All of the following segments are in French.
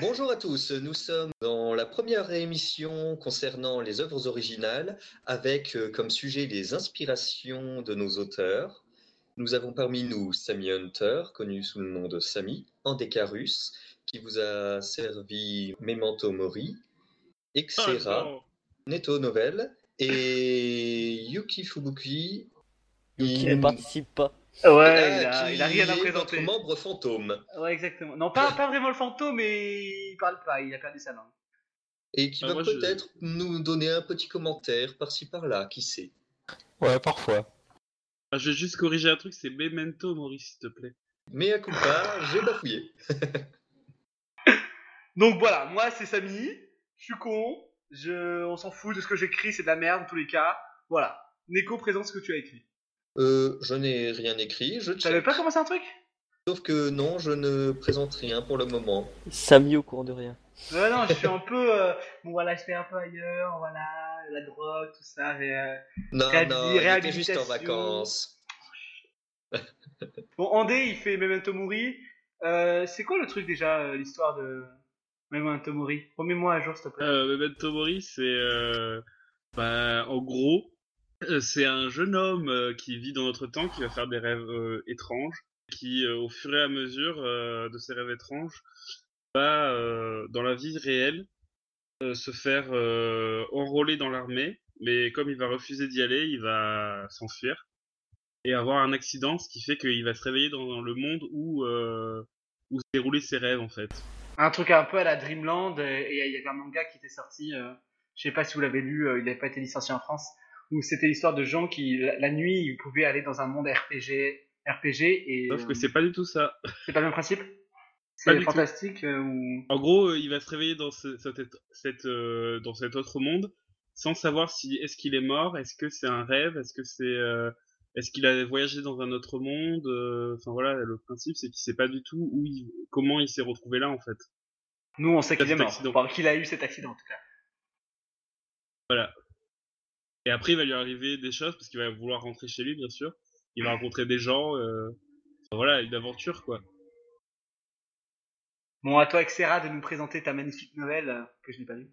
Bonjour à tous, nous sommes dans la première émission concernant les œuvres originales avec euh, comme sujet les inspirations de nos auteurs. Nous avons parmi nous Sammy Hunter, connu sous le nom de Sammy, Andecarus, qui vous a servi Memento Mori, Exera, Oh, Neto Novel et Yuki Fubuki. Qui ne participe pas. Ouais, il a, qui il a rien à est présenter. Notre membre fantôme Ouais, exactement. Non, pas, pas vraiment le fantôme, mais il parle pas, il a perdu sa langue. et qui Ah, va je- peut-être nous donner un petit commentaire par-ci par-là, qui sait. Ouais, parfois. Ah, je vais juste corriger un truc, c'est Memento Mori, s'il te plaît. Mais à coup pas, j'ai bafouillé. Donc voilà, moi c'est Samy, je suis con, je... on s'en fout de ce que j'écris, c'est de la merde en tous les cas. Voilà. Neko présente ce que tu as écrit. Euh, je n'ai rien écrit, je check. pas commencé un truc? Sauf que non, je ne présente rien pour le moment. Samy au courant de rien. Ouais, non, je suis un peu. euh, Bon, voilà, je fais un peu ailleurs, voilà, la drogue, tout ça. Mais, euh, Non, non, il était juste en réhabilitation. vacances. Bon, Andé, il fait Memento Mori. Euh, c'est quoi le truc déjà, euh, l'histoire de Memento Mori? Remets-moi à jour, s'il te plaît. Euh, Memento Mori, c'est... Euh, bah, en gros, euh, c'est un jeune homme euh, qui vit dans notre temps, qui va faire des rêves euh, étranges, qui, euh, au fur et à mesure euh, de ses rêves étranges, va, euh, dans la vie réelle, euh, se faire euh, enrôler dans l'armée, mais comme il va refuser d'y aller, il va s'enfuir et avoir un accident, ce qui fait qu'il va se réveiller dans, le monde où, euh, où se ses rêves, en fait. Un truc un peu à la Dreamland, euh, et il y avait un manga qui était sorti, euh, je sais pas si vous l'avez lu, euh, il n'avait pas été licencié en France, où c'était l'histoire de gens qui, la, la nuit, ils pouvaient aller dans un monde RPG, RPG et. Sauf que euh, c'est pas du tout ça. c'est pas le même principe? C'est fantastique euh, ou. En gros, euh, il va se réveiller dans, ce- cette, cette, euh, dans cet autre monde sans savoir si est-ce qu'il est mort, est-ce que c'est un rêve, est-ce que c'est euh, est-ce qu'il a voyagé dans un autre monde. Enfin voilà, le principe c'est qu'il sait pas du tout où il, comment il s'est retrouvé là en fait. Nous, on sait qu'il est mort. Enfin, qu'il a eu cet accident en tout cas. Et après, il va lui arriver des choses parce qu'il va vouloir rentrer chez lui, bien sûr. Il va rencontrer des gens. euh, enfin, voilà, une aventure quoi. Bon, à toi, Xera, de nous présenter ta magnifique nouvelle euh, que je n'ai pas lue.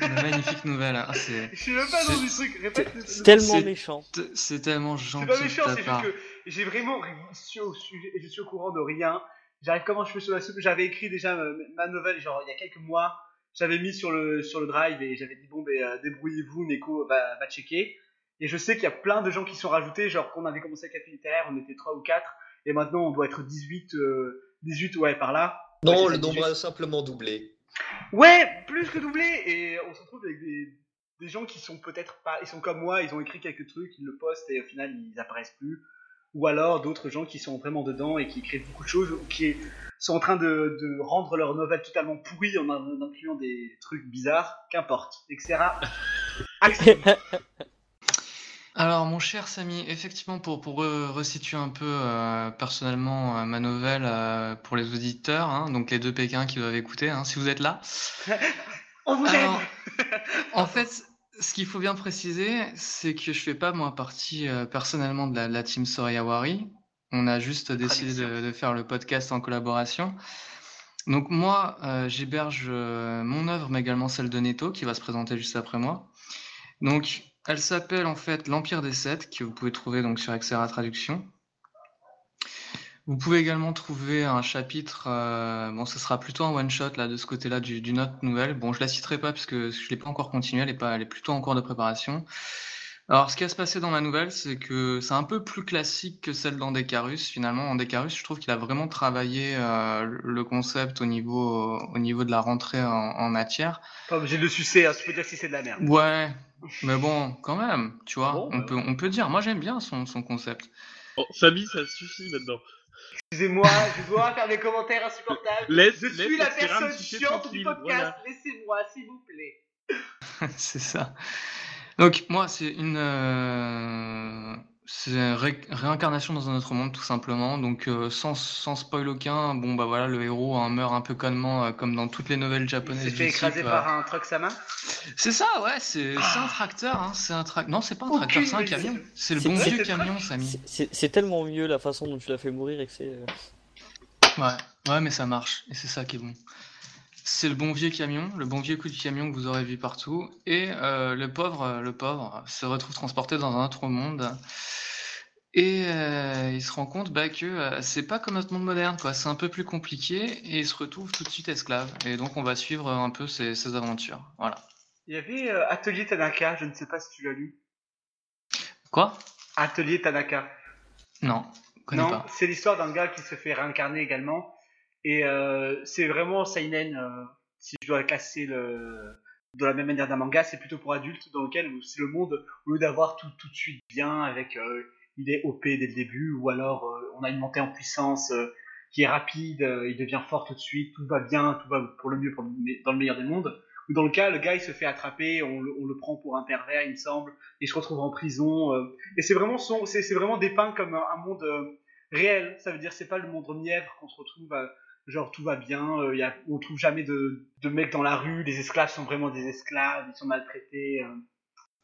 Une magnifique nouvelle. hein. C'est Je sais même pas C'est- du truc, répète. le- C'est le- tellement méchant. c'est tellement C'est gentil pas de méchant, ta c'est juste part. que j'ai vraiment. Je suis, au sujet- je suis au courant de rien. J'arrive comment je fais sur la soupe. J'avais écrit déjà euh, ma nouvelle, genre il y a quelques mois. J'avais mis sur le, sur le drive et j'avais dit bon, ben, euh, débrouillez-vous, Neko va, va checker. Et je sais qu'il y a plein de gens qui sont rajoutés, genre qu'on avait commencé avec Café Littéraire, on était 3 ou 4. Et maintenant on doit être 18, euh, 18 ouais, par là. Non, le nombre 18. a simplement doublé. Ouais, plus que doublé. Et on se retrouve avec des, des gens qui sont peut-être pas, ils sont comme moi, ils ont écrit quelques trucs, ils le postent et au final ils apparaissent plus. Ou alors d'autres gens qui sont vraiment dedans et qui écrivent beaucoup de choses ou qui sont en train de, de rendre leur nouvelle totalement pourrie en en incluant des trucs bizarres. Qu'importe, etc. Alors, mon cher Samy, effectivement, pour, pour re- resituer un peu euh, personnellement euh, ma nouvelle euh, pour les auditeurs, hein, donc les deux Pékins qui doivent écouter, hein, si vous êtes là. On vous Alors, aime. en fait, ce qu'il faut bien préciser, c'est que je fais pas moi partie euh, personnellement de la, la team Sorayawari. On a juste décidé de faire le podcast en collaboration. Donc moi, euh, j'héberge euh, mon œuvre, mais également celle de Neto, qui va se présenter juste après moi. Donc, elle s'appelle en fait L'Empire des Sept, que vous pouvez trouver donc sur Xera Traduction. Vous pouvez également trouver un chapitre, euh, bon, ce sera plutôt un one-shot là de ce côté-là du- d'une autre nouvelle. Bon, je la citerai pas parce que je l'ai pas encore continué, elle est pas, elle est plutôt en cours de préparation. Alors, ce qui va se passer dans ma nouvelle, c'est que c'est un peu plus classique que celle d'Andecarus. Finalement, Andecarus, je trouve qu'il a vraiment travaillé euh, le concept au niveau, au niveau de la rentrée en, en matière. Pas obligé de le sucer, hein, tu peux dire si c'est de la merde. Ouais, mais bon, quand même, tu vois, Bon, on bah peut, on peut dire. Moi, j'aime bien son, son concept. Oh, Samy, ça suffit maintenant. Excusez-moi, je dois faire des commentaires insupportables. Laisse, Je suis la personne chiante du podcast. voilà. Laissez-moi, s'il vous plaît. c'est ça. Donc moi, c'est une, euh, c'est ré- réincarnation dans un autre monde, tout simplement. Donc euh, sans, sans spoil aucun, bon bah voilà, le héros hein, meurt un peu connement, euh, comme dans toutes les nouvelles Il japonaises. s'est du fait écraser type, euh, par un truck Sama. C'est ça, ouais, c'est c'est un tracteur, hein, c'est un tracteur. Non, c'est pas un tracteur, c'est un camion. C'est le bon vieux camion. Samy. C'est- tellement mieux la façon dont tu l'as fait mourir et que c'est. euh, Ouais, ouais, mais ça marche, et c'est ça qui est bon. C'est le bon vieux camion, le bon vieux coup de camion que vous aurez vu partout, et euh, le pauvre, le pauvre se retrouve transporté dans un autre monde, et euh, il se rend compte bah, que euh, c'est pas comme notre monde moderne, quoi. C'est un peu plus compliqué, et il se retrouve tout de suite esclave. Et donc on va suivre un peu ses, ses aventures. Voilà. Il y avait euh, Atelier Tanaka, je ne sais pas si tu l'as lu. Quoi? Atelier Tanaka. Non, connais Non, pas. c'est l'histoire d'un gars qui se fait réincarner également. Et euh, c'est vraiment Seinen, euh, si je dois classer le... de la même manière d'un manga, c'est plutôt pour adultes, dans lequel c'est le monde, au lieu d'avoir tout, tout de suite bien, avec euh, il est OP dès le début, ou alors on a une montée en puissance qui est rapide, il devient fort tout de suite, tout va bien, tout va pour le mieux dans le meilleur des mondes. Ou dans le cas, le gars il se fait attraper, on, le- prend pour un pervers, il me semble, et il se retrouve en prison. et c'est vraiment, c'est, vraiment dépeint comme un, monde réel. Ça veut dire c'est pas le monde mièvre qu'on se retrouve, genre tout va bien, euh, y a, on trouve jamais de, de mecs dans la rue, les esclaves sont vraiment des esclaves, ils sont maltraités. Euh,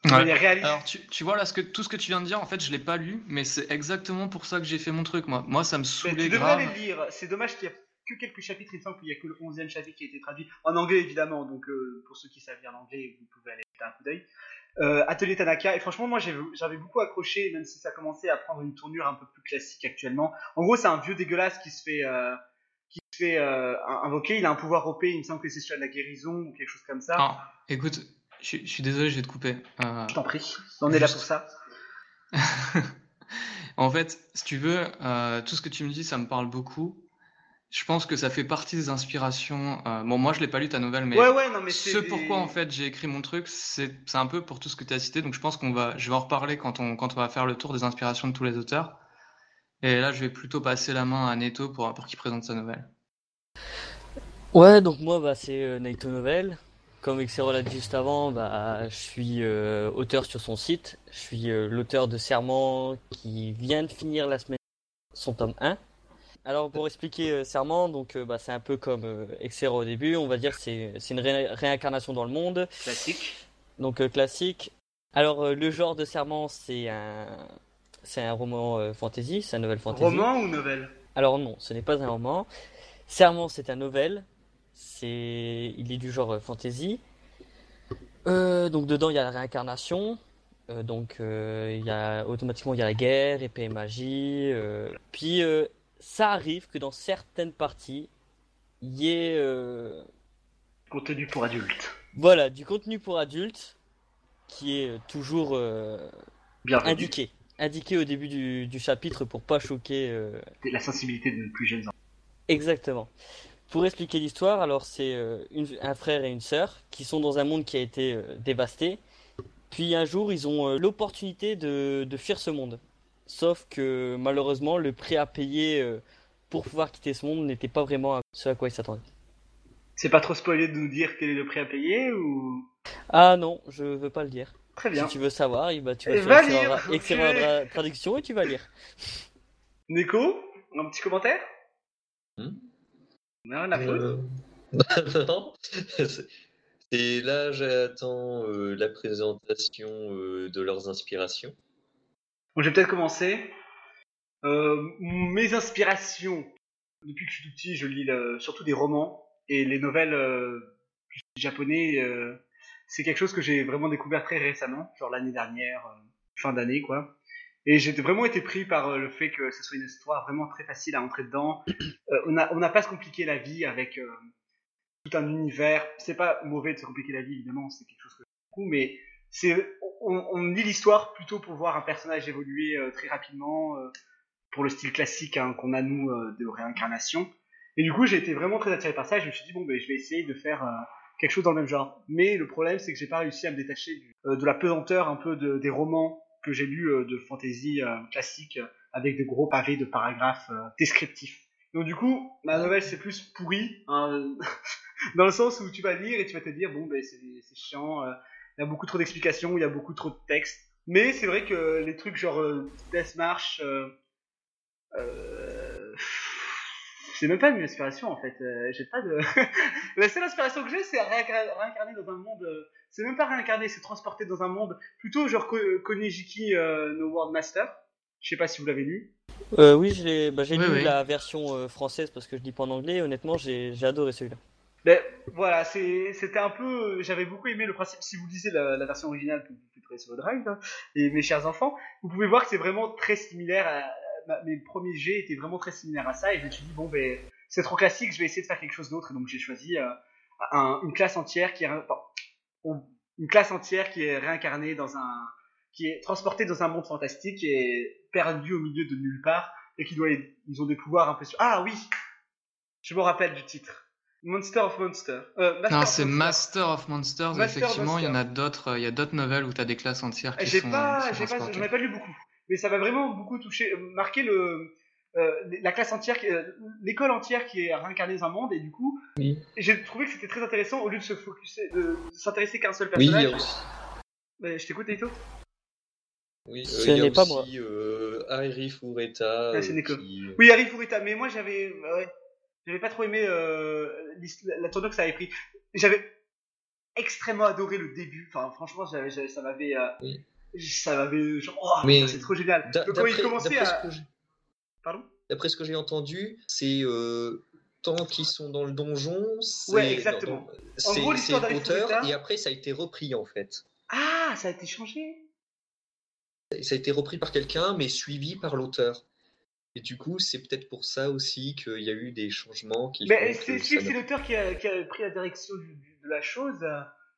Ouais. manière réaliste. Alors tu, tu vois là ce que, tout ce que tu viens de dire en fait je l'ai pas lu mais c'est exactement pour ça que j'ai fait mon truc moi. Moi ça me Mais saoulait tu devrais grave. les lire. C'est dommage qu'il y a que quelques chapitres. Il me semble qu'il y a que le 11e chapitre qui a été traduit en anglais évidemment. Donc euh, pour ceux qui savent lire l'anglais, vous pouvez aller jeter un coup d'œil. Euh, Atelier Tanaka. Et franchement, moi j'avais beaucoup accroché, même si ça commençait à prendre une tournure un peu plus classique actuellement. En gros, c'est un vieux dégueulasse qui se fait euh, se fait euh, invoquer. Il a un pouvoir OP. Il me semble que c'est sur la guérison ou quelque chose comme ça. Ah, écoute, je, je suis désolé je vais te couper. Euh, Je t'en prie. On est là pour ça. En fait, si tu veux, euh, tout ce que tu me dis, ça me parle beaucoup. Je pense que ça fait partie des inspirations. bon, moi, je l'ai pas lu ta nouvelle, mais ouais, ouais, non, mais c'est ce des- pourquoi en fait j'ai écrit mon truc, c'est c'est un peu pour tout ce que tu as cité. Donc, je pense qu'on va, je vais en reparler quand on quand on va faire le tour des inspirations de tous les auteurs. Et là, je vais plutôt passer la main à Neto pour pour qu'il présente sa nouvelle. Ouais, donc moi, bah, c'est euh, Naito Novel. Comme Xero l'a dit juste avant, bah, je suis euh, auteur sur son site. Je suis euh, l'auteur de Serment qui vient de finir la semaine son tome 1. Alors pour expliquer euh, Serment, donc bah, c'est un peu comme Xero au début, on va dire que c'est c'est une ré- réincarnation dans le monde, classique. donc classique. Alors le genre de Serment, c'est un c'est un roman fantasy, c'est un novel fantasy. Roman ou nouvelle? Alors non, ce n'est pas un roman. Serment, c'est un novel. C'est, il est du genre euh, fantasy. Euh, donc dedans, il y a la réincarnation. Euh, donc il y a automatiquement il y a la guerre, épée et magie. Puis ça arrive que dans certaines parties, il y ait Contenu pour adultes. voilà du contenu pour adultes qui est toujours euh, Bienvenue. indiqué, indiqué au début du, du chapitre pour pas choquer. euh, La sensibilité de nos plus jeunes enfants. Exactement. Pour expliquer l'histoire, alors c'est euh, un frère et une sœur qui sont dans un monde qui a été euh, dévasté. Puis un jour, ils ont euh, l'opportunité de, de fuir ce monde. Sauf que malheureusement, le prix à payer pour pouvoir quitter ce monde n'était pas vraiment ce à quoi ils s'attendaient. C'est pas trop spoilé de nous dire quel est le prix à payer ou? Ah non, je veux pas le dire. Très bien. Si tu veux savoir, eh ben, tu vas Eh, sur va Excellent lire, Dra- ok. Excellent Dra- traduction et tu vas lire. Neko, un petit commentaire? Hmm? Non. Euh, non. C'est- Et là, j'attends euh, la présentation euh, de leurs inspirations. Bon, je vais peut-être commencer. Euh, mes inspirations. Depuis que je suis tout petit, je lis le- surtout des romans et les nouvelles euh, japonais. euh, c'est quelque chose que j'ai vraiment découvert très récemment, genre l'année dernière, euh, fin d'année quoi. Et j'ai vraiment été pris par euh, le fait que ce soit une histoire vraiment très facile à entrer dedans. Euh, on n'a on n'a pas se compliquer la vie avec euh, tout un univers. C'est pas mauvais de se compliquer la vie évidemment, c'est quelque chose que j'aime mais c'est on, lit l'histoire plutôt pour voir un personnage évoluer très rapidement pour le style classique hein, qu'on a nous de réincarnation. Et du coup, j'ai été vraiment très attiré par ça. et Je me suis dit bon, ben, je vais essayer de faire quelque chose dans le même genre. Mais le problème, c'est que j'ai pas réussi à me détacher de la pesanteur un peu de- des romans que j'ai lus euh, de fantasy euh, classique avec de gros pavés de paragraphes euh, descriptifs. Donc du coup, ma nouvelle c'est plus pourri, hein, dans le sens où tu vas lire et tu vas te dire bon ben c'est chiant, il y a beaucoup trop d'explications, il y a beaucoup trop de textes. Mais c'est vrai que les trucs genre euh, Death March, euh, c'est même pas une inspiration en fait. Euh, j'ai pas de. La seule inspiration que j'ai, c'est réincar- réincarner dans un monde. euh, c'est même pas réincarner, c'est transporter dans un monde plutôt genre Ko- Konejiki euh, no World Master. Je sais pas si vous l'avez lu. Euh, oui, bah, j'ai Oui, lu oui. la version euh, française parce que je lis pas en anglais. Honnêtement, j'ai j'ai adoré celui-là. Ben, voilà, c'était un peu. J'avais beaucoup aimé le principe. Si vous lisez la, la version originale que vous pouvez trouver sur le Drive, là, et mes chers enfants, vous pouvez voir que c'est vraiment très similaire. À, ma- mes premiers jets étaient vraiment très similaires à ça, et je me suis dit bon ben c'est trop classique, je vais essayer de faire quelque chose d'autre. Et donc j'ai choisi euh, un- une classe entière qui est enfin, une classe entière qui est réincarnée dans un, qui est transportée dans un monde fantastique et perdue au milieu de nulle part et qui doit, ils ont des pouvoirs un peu sur. Ah oui, je me rappelle du titre. Monster of Monster. Euh, Non, c'est. Master of Monsters. Master Effectivement, il y en a Monsters. d'autres. Il y a d'autres novelles où tu as des classes entières qui sont. pas, sont pas, j'en ai pas lu beaucoup, mais ça m'a vraiment beaucoup touché, euh, marqué le, euh, la classe entière, euh, l'école entière qui est réincarnée dans un monde et du coup, Oui. j'ai trouvé que c'était très intéressant au lieu de se focuser, de, s'intéresser qu'à un seul Oui, personnage. aussi. Mais je t'écoute, Naito. Oui, euh, il y a n'est pas aussi euh, Harry Fureta. Ah, qui- Oui, Harry Furita, mais moi j'avais, ouais, j'avais pas trop aimé euh, la tournure que ça avait pris. J'avais extrêmement adoré le début. Enfin, franchement, ça m'avait, euh, Oui. Ça m'avait, genre, oh, Mais c'est trop génial. d'a- Donc quand il d'après- commençait d'après à, ce que j'ai- pardon? D'après ce que j'ai entendu, c'est euh, tant qu'ils sont dans le donjon, c'est Ouais, exactement. dans- En c'est- gros, l'histoire et après ça a été repris en fait. Ah, ça a été changé? Ça a été repris par quelqu'un mais suivi par l'auteur. Et du coup, c'est peut-être pour ça aussi qu'il y a eu des changements qui Mais c'est l'auteur qui a, qui a pris la direction du- du- de la chose.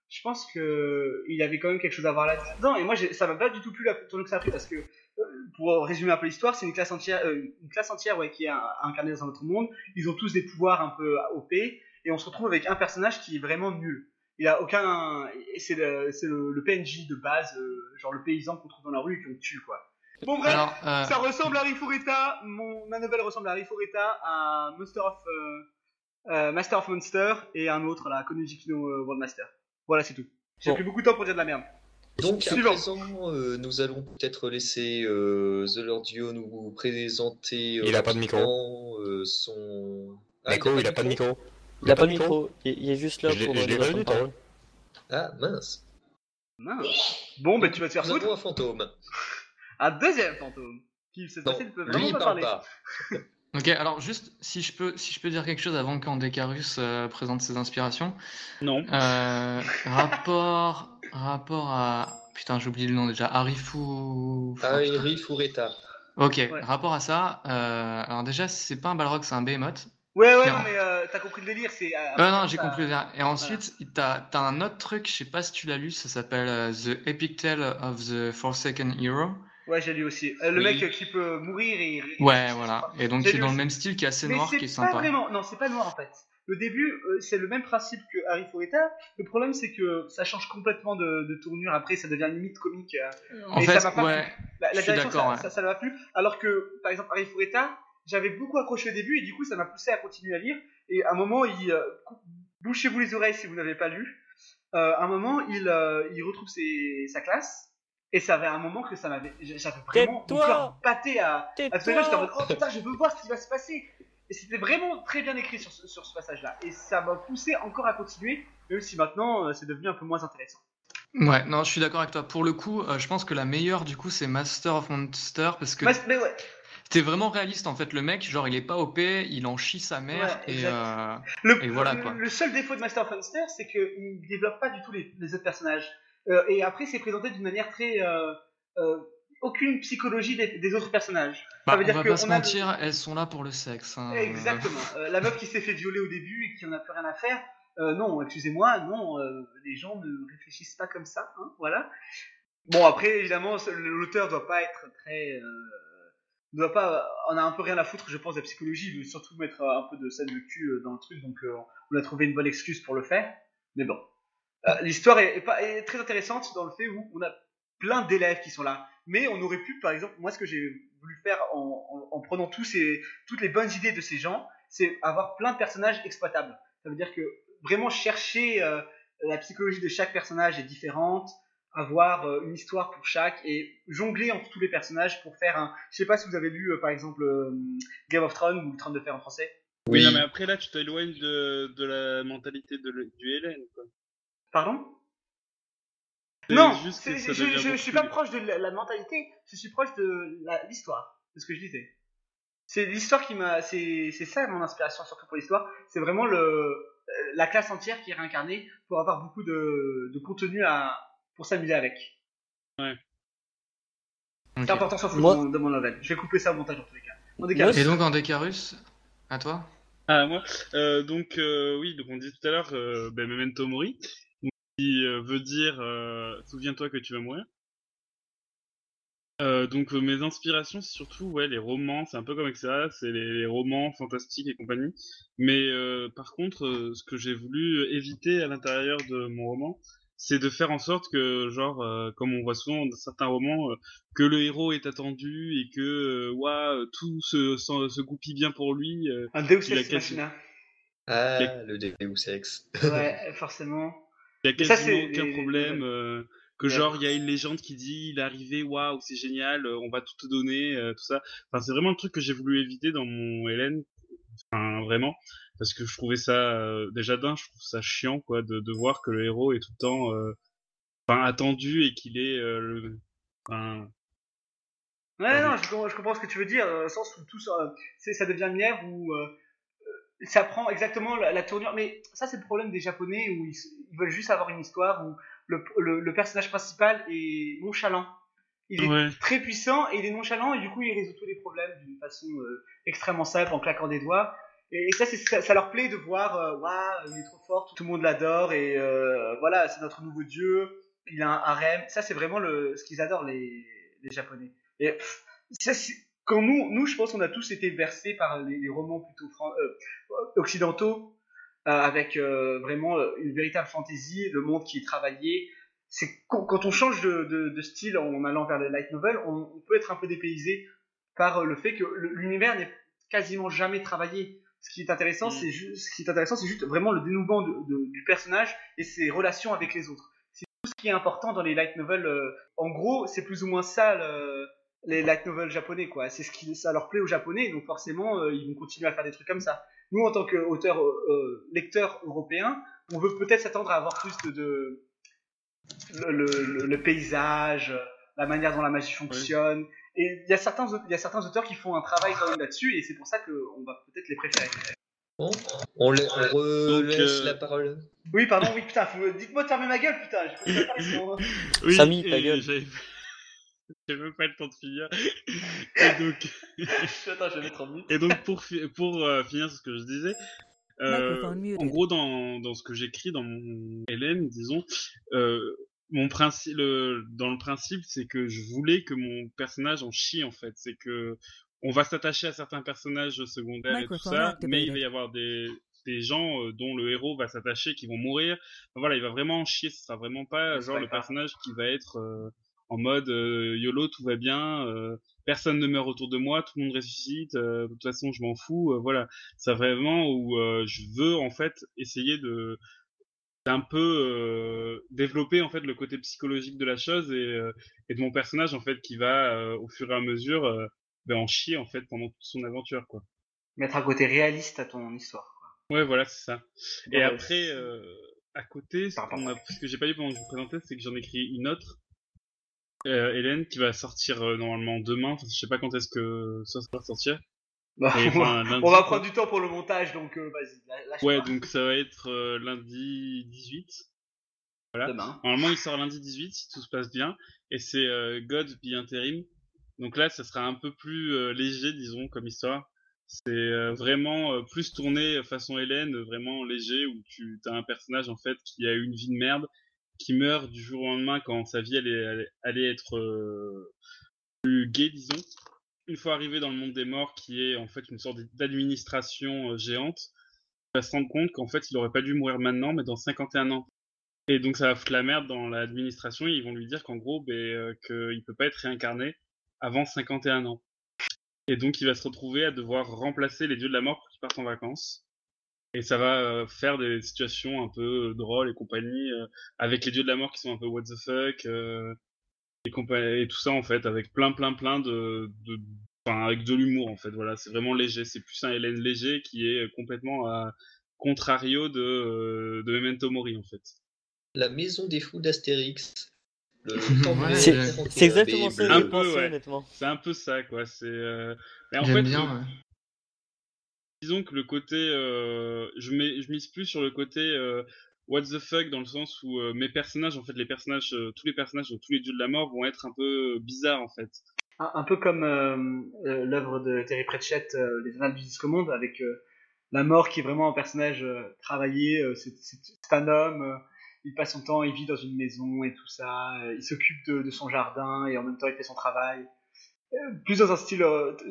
Euh, Je pense que il avait quand même quelque chose à voir là-dedans. Et moi, ça m'a pas du tout plu la tournure que ça a pris parce que, euh, pour résumer un peu l'histoire, c'est une classe entière, euh, une classe entière ouais, qui est incarnée dans un autre monde. Ils ont tous des pouvoirs un peu OP et on se retrouve avec un personnage qui est vraiment nul. Il a aucun, c'est le, le, le PNJ de base, euh, genre le paysan qu'on trouve dans la rue et qu'on tue quoi. Bon bref, Alors, euh, ça ressemble à Harry Fureta. Mon, ma nouvelle ressemble à Harry Fureta, à Monster of, euh, euh, Master of Monster et un autre, là, Konujiki no euh, World Master. Voilà, c'est tout. J'ai Bon. pris beaucoup de temps pour dire de la merde. Donc à Suivant. présent, euh, nous allons peut-être laisser euh, The Lord Dio nous présenter. euh, Il a pas de micro. euh, son. Ah, il a pas de micro. Il a pas de micro. Il, il est juste là Je pour je l'ai. Ah mince. Mince. Bon, bah tu vas te faire avons un fantôme. Un deuxième fantôme. Qui cette Non, fois-ci ne peut lui vraiment pas parle parler. pas. Ok, alors juste si je peux si je peux dire quelque chose avant qu'Andecarus euh, présente ses inspirations. Non. Euh, rapport rapport à putain j'ai oublié le nom déjà. Arifu. Harry Fureta. Ok, Ouais. rapport à ça. euh, alors déjà c'est pas un Balrog, c'est un Behemoth. Ouais, ouais, Non. mais euh, t'as compris le délire, c'est. non, j'ai compris. bien. Et ensuite, t'as t'as un autre truc, je sais pas si tu l'as lu, ça s'appelle euh, The Epic Tale of the Forsaken Hero. Ouais, j'ai lu aussi. Euh, le Oui. mec qui peut mourir et. Ouais, voilà. Et donc J'ai qui est lu dans le même style, qui est assez Mais noir, c'est qui est pas sympa. vraiment. Non, c'est pas noir en fait. Le début, euh, c'est le même principe que Harry Fureta. Le problème, c'est que ça change complètement de, de tournure. Après, ça devient limite comique. euh. En Mais fait, ça m'a pas ouais. La, la Je suis direction, d'accord, ça, ouais. ça, ça ne m'a plu. Alors que, par exemple, Harry Fureta, j'avais beaucoup accroché au début et du coup, ça m'a poussé à continuer à lire. Et à un moment, il. Bouchez-vous les oreilles si vous n'avez pas lu. Euh, à un moment, il, euh, il retrouve ses- sa classe. Et ça avait un moment que ça m'avait. J'avais vraiment. Mon cœur batté à. Tais-toi Absolument, j'étais en mode, oh putain, je veux voir ce qui va se passer. Et c'était vraiment très bien écrit sur ce, sur ce passage-là. Et ça m'a poussé encore à continuer, même si maintenant euh, c'est devenu un peu moins intéressant. Ouais, non, je suis d'accord avec toi. Pour le coup, euh, je pense que la meilleure, du coup, c'est Master of Monster, parce que Mas- Mais ouais, c'était vraiment réaliste, en fait. Le mec, genre, il est pas OP, il en chie sa mère, Ouais, et, euh, le, Et voilà, le- quoi. le seul défaut de Master of Monster, c'est qu'il développe pas du tout les, les autres personnages. Euh, et après, c'est présenté d'une manière très. euh, euh, aucune psychologie des, des autres personnages. bah, veut on dire va que pas se on mentir, elles sont là pour le sexe. hein. Exactement. Euh, la meuf qui s'est fait violer au début et qui en a plus rien à faire. euh, non, excusez-moi, non, euh, les gens ne réfléchissent pas comme ça, hein, voilà. Bon, après, évidemment, l'auteur doit pas être très. Euh, doit pas. On a un peu rien à foutre, je pense, de la psychologie. Il veut surtout mettre un peu de scène de cul dans le truc, donc euh, on a trouvé une bonne excuse pour le faire. Mais bon. Euh, L'histoire est, est pas- est très intéressante dans le fait où on a plein d'élèves qui sont là. Mais on aurait pu, par exemple, moi, ce que j'ai voulu faire en, en- en prenant tous ces, toutes les bonnes idées de ces gens, c'est avoir plein de personnages exploitables. Ça veut dire que vraiment chercher euh, la psychologie de chaque personnage est différente, avoir euh, une histoire pour chaque et jongler entre tous les personnages pour faire un. Je sais pas si vous avez lu euh, par exemple euh, Game of Thrones ou le Trône de Fer en français. Oui, Oui. non, mais après là, tu t'éloignes de, de la mentalité de du Hélène. Quoi. Pardon? Non, juste c'est- que je, ça devient je- je beaucoup suis pas proche de la, la mentalité, je suis proche de la- l'histoire, c'est ce que je disais. C'est l'histoire qui m'a, c'est c'est ça mon inspiration surtout pour l'histoire. C'est vraiment le euh, la classe entière qui est réincarnée pour avoir beaucoup de, de contenu à pour s'amuser avec. Ok. C'est important sur Moi- mon, de mon novel. Je vais couper ça au montage en tous les cas. En. Et donc en Décarus, à toi? Ah, moi Euh, Donc, euh, oui, donc on disait tout à l'heure, euh, ben, Memento Mori, qui euh, veut dire euh, Souviens-toi que tu vas mourir. Euh, donc, euh, mes inspirations, c'est surtout ouais, les romans, c'est un peu comme ça, c'est les, les romans fantastiques et compagnie. Mais euh, par contre, euh, ce que j'ai voulu éviter à l'intérieur de mon roman, c'est de faire en sorte que, genre, euh, comme on voit souvent dans certains romans, euh, que le héros est attendu et que euh, ouah, tout se, se, se goupille bien pour lui. euh, Un Deus Ex Machina. Ah, le Deus Ex. Ouais, forcément. Il y a ça, aucun problème. euh, que Ouais. genre, il y a une légende qui dit il est arrivé, waouh, c'est génial, euh, on va tout te donner, euh, tout ça. Enfin, c'est vraiment le truc que j'ai voulu éviter dans mon Hélène. Enfin, vraiment. Parce que je trouvais ça, déjà d'un, je trouve ça chiant, quoi, de, de voir que le héros est tout le temps enfin, attendu et qu'il est. le... enfin, Ouais, non, je, comprends- je comprends ce que tu veux dire, dans le sens où tout ça, ça devient mièvre, où euh, ça prend exactement la, la tournure. Mais ça, c'est le problème des Japonais, où ils, veulent juste avoir une histoire où le, le, le personnage principal est nonchalant. Il est Ouais. très puissant et il est nonchalant, et du coup, il résout tous les problèmes d'une façon euh, extrêmement simple, en claquant des doigts. Et, et ça, ça, ça leur plaît de voir, euh, waouh, il est trop fort, tout le monde l'adore, et euh, voilà, c'est notre nouveau dieu, il a un harem. Ça, c'est vraiment le, ce qu'ils adorent, les, les Japonais. Et pff, ça, c'est- quand nous, nous, je pense qu'on a tous été versés par les, les romans plutôt euh, occidentaux, euh, avec euh, vraiment une véritable fantaisie, le monde qui est travaillé. C'est quand, quand on change de, de- de style en allant vers les light novels, on, on peut être un peu dépaysé par le fait que l'univers n'est quasiment jamais travaillé. Ce qui est intéressant, Mm. c'est juste, ce qui est intéressant, c'est juste vraiment le dénouement de- du personnage et ses relations avec les autres. C'est tout ce qui est important dans les light novels. en gros, c'est plus ou moins ça le- les light novels japonais, quoi. C'est ce qui ça leur plaît aux japonais, donc forcément, euh, ils vont continuer à faire des trucs comme ça. Nous, en tant qu'auteur, euh, lecteur européen, on veut peut-être s'attendre à avoir plus de, de- le, le- le paysage, la manière dont la magie fonctionne. Et il y a certains, il y a certains auteurs qui font un travail quand même là-dessus, et c'est pour ça qu'on va peut-être les préférer. Bon, on, la- on relaisse euh, la parole. Oui, pardon, oui, putain, faut- dites-moi de fermer ma gueule, putain. Je peux pas parler sinon. Oui, Samy, ta gueule. J'ai même pas le temps de finir. Et donc, Attends, je vais mettre en mute. Et donc pour, fi- pour euh, finir ce que je disais, euh, en gros dans, dans ce que j'écris dans mon Hélène, disons, euh, mon principe, le, dans le principe, c'est que je voulais que mon personnage en chie en fait. C'est que on va s'attacher à certains personnages secondaires et tout ça, activated. mais il va y avoir des, des gens euh, dont le héros va s'attacher, qui vont mourir. Enfin, voilà, il va vraiment en chier. Ce sera vraiment pas genre le personnage qui va être euh, en mode euh, YOLO, tout va bien. euh, personne ne meurt autour de moi, tout le monde ressuscite, euh, de toute façon je m'en fous, voilà. C'est vraiment où je veux en fait essayer de d'un peu développer en fait le côté psychologique de la chose et, et de mon personnage en fait qui va au fur et à mesure ben, en chier en fait pendant toute son aventure quoi. Mettre un côté réaliste à ton histoire. Ouais voilà c'est ça. Et Ouais, après à côté, ce, qu'on a, ce que j'ai pas dit pendant que je vous présentais, c'est que j'en ai écrit une autre, euh, Hélène, qui va sortir euh, normalement demain. Enfin, je sais pas quand est-ce que ça va sortir. Bah, Et, on, va, enfin, lundi, on va quoi. prendre du temps pour le montage, donc euh, vas-y, Ouais, pas. donc ça va être lundi 18. voilà. Demain. Normalement, il sort lundi 18 si tout se passe bien. Et c'est God puis Intérim. Donc là, ça sera un peu plus léger, disons, comme histoire. C'est vraiment plus tourné façon Hélène, vraiment léger, où tu as un personnage en fait qui a eu une vie de merde, qui meurt du jour au lendemain quand sa vie allait, être euh, plus gaie, disons. Une fois arrivé dans le monde des morts, qui est en fait une sorte d'administration euh, géante, il va se rendre compte qu'en fait il aurait pas dû mourir maintenant, mais dans 51 ans. Et donc ça va foutre la merde dans l'administration, ils vont lui dire qu'en gros, euh, qu'il peut pas être réincarné avant 51 ans. Et donc il va se retrouver à devoir remplacer les dieux de la mort pour qu'ils partent en vacances. Et ça va euh, faire des situations un peu euh, drôles et compagnie, euh, avec les dieux de la mort qui sont un peu what the fuck, euh, et, et tout ça en fait, avec plein plein plein de... de Enfin, avec de l'humour en fait, voilà, c'est vraiment léger. C'est plus un Hélène léger qui est complètement à contrario de, de Memento Mori en fait. La maison des fous d'Astérix. Ouais, C'est exactement ça Un peu, ouais. honnêtement. C'est un peu ça, quoi. C'est. euh, mais en fait, bien. ouais. Disons que le côté, euh, je mise plus sur le côté euh, what the fuck dans le sens où euh, mes personnages, en fait, les personnages, tous les personnages de tous les dieux de la mort vont être un peu bizarres, en fait. Un, peu comme l'œuvre de Terry Pratchett, Les Annales du Disque Monde, avec la mort qui est vraiment un personnage travaillé. c'est un homme, il passe son temps, il vit dans une maison et tout ça. il s'occupe de, son jardin et en même temps il fait son travail. Plus dans un style,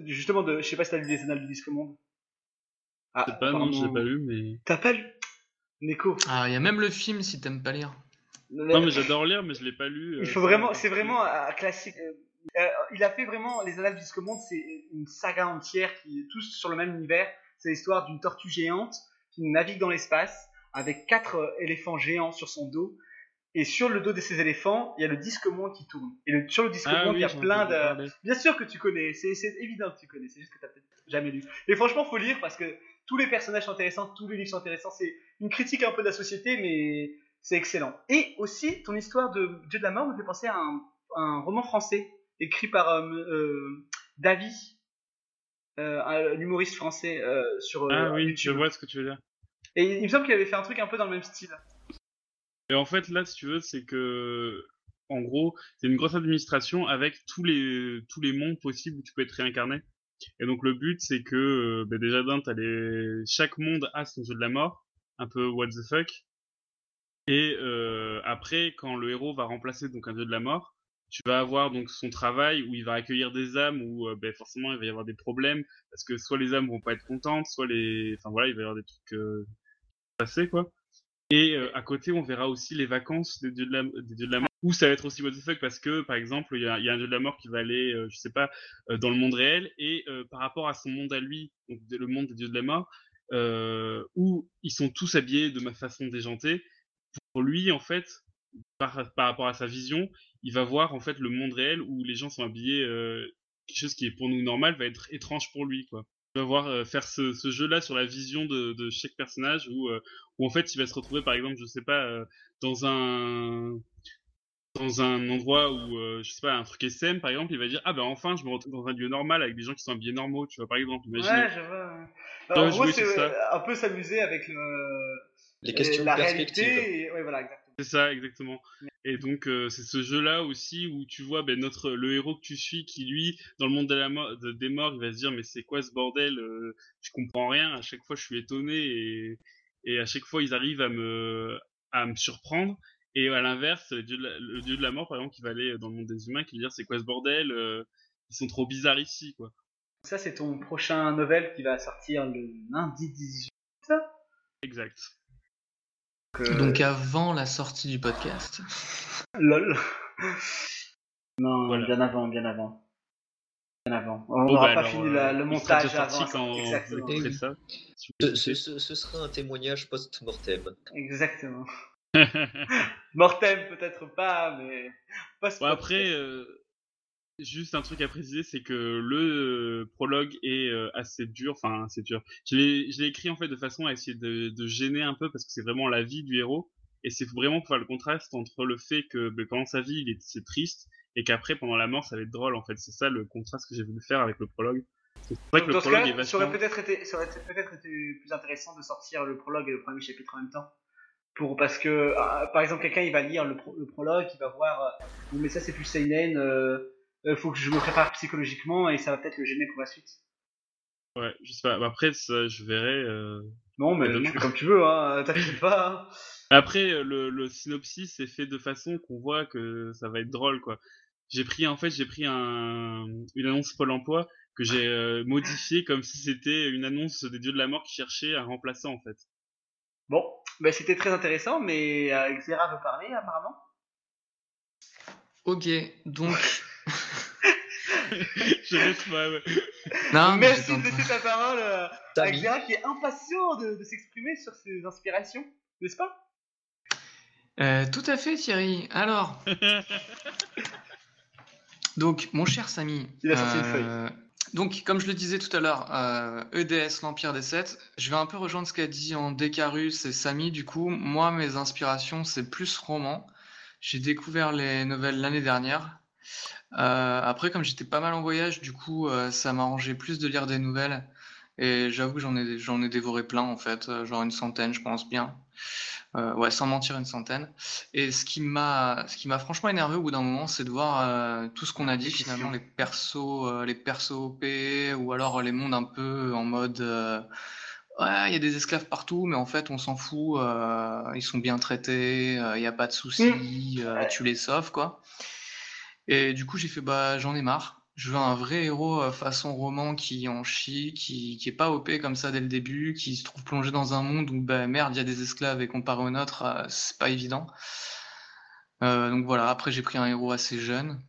justement, de, je sais pas si t'as lu Les Annales du Disque Monde. Ah, Je sais pas, non, je l'ai apparemment- pas lu, mais. T'as pas lu Neko. Ah, il y a même le film si t'aimes pas lire. Non, mais j'adore lire, mais je l'ai pas lu. euh, Il faut vraiment, c'est vraiment un classique. Euh, euh, il a fait vraiment les Annales du Disque Monde, c'est une saga entière qui est tous sur le même univers. C'est l'histoire d'une tortue géante qui navigue dans l'espace avec quatre éléphants géants sur son dos. Et sur le dos de ces éléphants, il y a le disque monde qui tourne. Et le- sur le disque Ah monde, il y a plein de. Bien sûr que tu connais, c'est c'est évident que tu connais, c'est juste que t'as peut-être jamais lu. Et franchement, faut lire parce que tous les personnages sont intéressants, tous les livres sont intéressants. C'est une critique un peu de la société, mais c'est excellent. Et aussi, ton histoire de Dieu de la mort me fait penser à un, un roman français écrit par euh, euh, Davy, euh, un humoriste français euh, sur euh, Ah oui, je YouTube. vois ce que tu veux dire. Et il me semble qu'il avait fait un truc un peu dans le même style. Et en fait, là, si tu veux, c'est que, en gros, c'est une grosse administration avec tous les tous les mondes possibles où tu peux être réincarné. Et donc le but, c'est que, euh, bah, déjà d'un, chaque monde a son jeu de la mort, un peu what the fuck. Et euh, après, quand le héros va remplacer donc un dieu de la mort, tu vas avoir donc son travail où il va accueillir des âmes où euh, ben, forcément il va y avoir des problèmes parce que soit les âmes vont pas être contentes, soit les, enfin voilà, il va y avoir des trucs passer quoi. Et à côté, on verra aussi les vacances des dieux de la, des Où ça va être aussi what the fuck parce que, par exemple, il y a, un dieu de la mort qui va aller, euh, je sais pas, euh, dans le monde réel et euh, par rapport à son monde à lui, donc le monde des dieux de la mort, euh, où ils sont tous habillés de ma façon déjantée. Pour lui, en fait, par, par rapport à sa vision, il va voir en fait le monde réel où les gens sont habillés quelque chose qui est pour nous normal va être étrange pour lui quoi. Il va voir faire ce, ce jeu-là sur la vision de, de chaque personnage où, où en fait il va se retrouver par exemple je sais pas dans un dans un endroit où euh, je sais pas un truc SM par exemple il va dire ah ben enfin je me retrouve dans un lieu normal avec des gens qui sont habillés normaux tu vois par exemple imagine Ouais, je vois. ouais. Ouais, en gros, jouer c'est sur ça. euh, un peu s'amuser avec le, Les questions la de perspective. réalité. Et... Ouais, voilà, exactement. C'est ça, exactement. Et donc euh, c'est ce jeu-là aussi où tu vois ben, notre le héros que tu suis qui lui dans le monde de la de- des morts il va se dire mais c'est quoi ce bordel euh, Je comprends rien. À chaque fois je suis étonné et et à chaque fois ils arrivent à me à me surprendre. Et à l'inverse le dieu, de la, le dieu de la mort par exemple qui va aller dans le monde des humains qui va dire c'est quoi ce bordel Euh, Ils sont trop bizarres ici quoi. Ça, c'est ton prochain novel qui va sortir le lundi 18. Exact. Donc, euh, Donc avant la sortie du podcast. lol. Non, Voilà. bien avant, bien avant. Bien avant. On Bon, n'aura bah, pas alors, fini euh, la- le montage avant. quand Exactement. oui. ça. ce sera un témoignage post-mortem. Exactement. Mortem, peut-être pas, mais. Pas Bon, après, euh, juste un truc à préciser, c'est que le euh, prologue est euh, assez dur, enfin assez dur. Je l'ai, écrit en fait de façon à essayer de, de gêner un peu parce que c'est vraiment la vie du héros et c'est vraiment pour faire le contraste entre le fait que ben, pendant sa vie il est triste et qu'après pendant la mort ça va être drôle en fait. C'est ça le contraste que j'ai voulu faire avec le prologue. C'est vrai que le prologue cas, est ça aurait vachement. peut-être ça aurait été- peut-être été plus intéressant de sortir le prologue et le premier chapitre en même temps. Pour, parce que, euh, par exemple, quelqu'un il va lire le, pro- le prologue, il va voir, euh, bon, mais ça c'est plus seinen, euh, euh, faut que je me prépare psychologiquement et ça va peut-être le gêner pour la suite. Ouais, je sais pas. Après ça, je verrai. Non, mais fais comme tu veux, hein, t'inquiète pas. hein. Après, le, le synopsis est fait de façon qu'on voit que ça va être drôle, quoi. J'ai pris, en fait, j'ai pris un, une annonce Pôle emploi que j'ai euh, modifiée comme si c'était une annonce des dieux de la mort qui cherchaient un remplaçant, en fait. Bon, ben c'était très intéressant, mais euh, Xera veut parler apparemment. Ok, donc. je laisse ma... Non, Merci de laisser ta parole euh, à. Xera qui est impatient de, de s'exprimer sur ses inspirations, n'est-ce pas? Euh, tout à fait, Thierry. Alors, donc, mon cher Samy. Il a sorti une euh, Donc, comme je le disais tout à l'heure, euh, EDS, l'Empire des Sept, je vais un peu rejoindre ce qu'a dit en Décarus et Samy. Du coup, moi, mes inspirations, c'est plus roman. J'ai découvert les nouvelles l'année dernière. Euh, après, comme j'étais pas mal en voyage, du coup, euh, ça m'a arrangé plus de lire des nouvelles. Et j'avoue que j'en ai, j'en ai dévoré plein, en fait, euh, genre une centaine, je pense bien. Euh, ouais, sans mentir, une centaine. Et ce qui m'a, ce qui m'a franchement énervé au bout d'un moment, c'est de voir euh, tout ce qu'on a dit finalement, les persos, euh, les persos OP, ou alors les mondes un peu en mode, euh, ouais, il y a des esclaves partout, mais en fait, on s'en fout, ils sont bien traités, il n'y a pas de soucis, euh, tu les sauves, quoi. Et du coup, j'ai fait, bah, j'en ai marre. Je veux un vrai héros euh, façon roman qui en chie, qui, qui est pas OP comme ça dès le début, qui se trouve plongé dans un monde où, bah, merde, il y a des esclaves et comparé au nôtre, euh, c'est pas évident. Euh, donc voilà, après j'ai pris un héros assez jeune.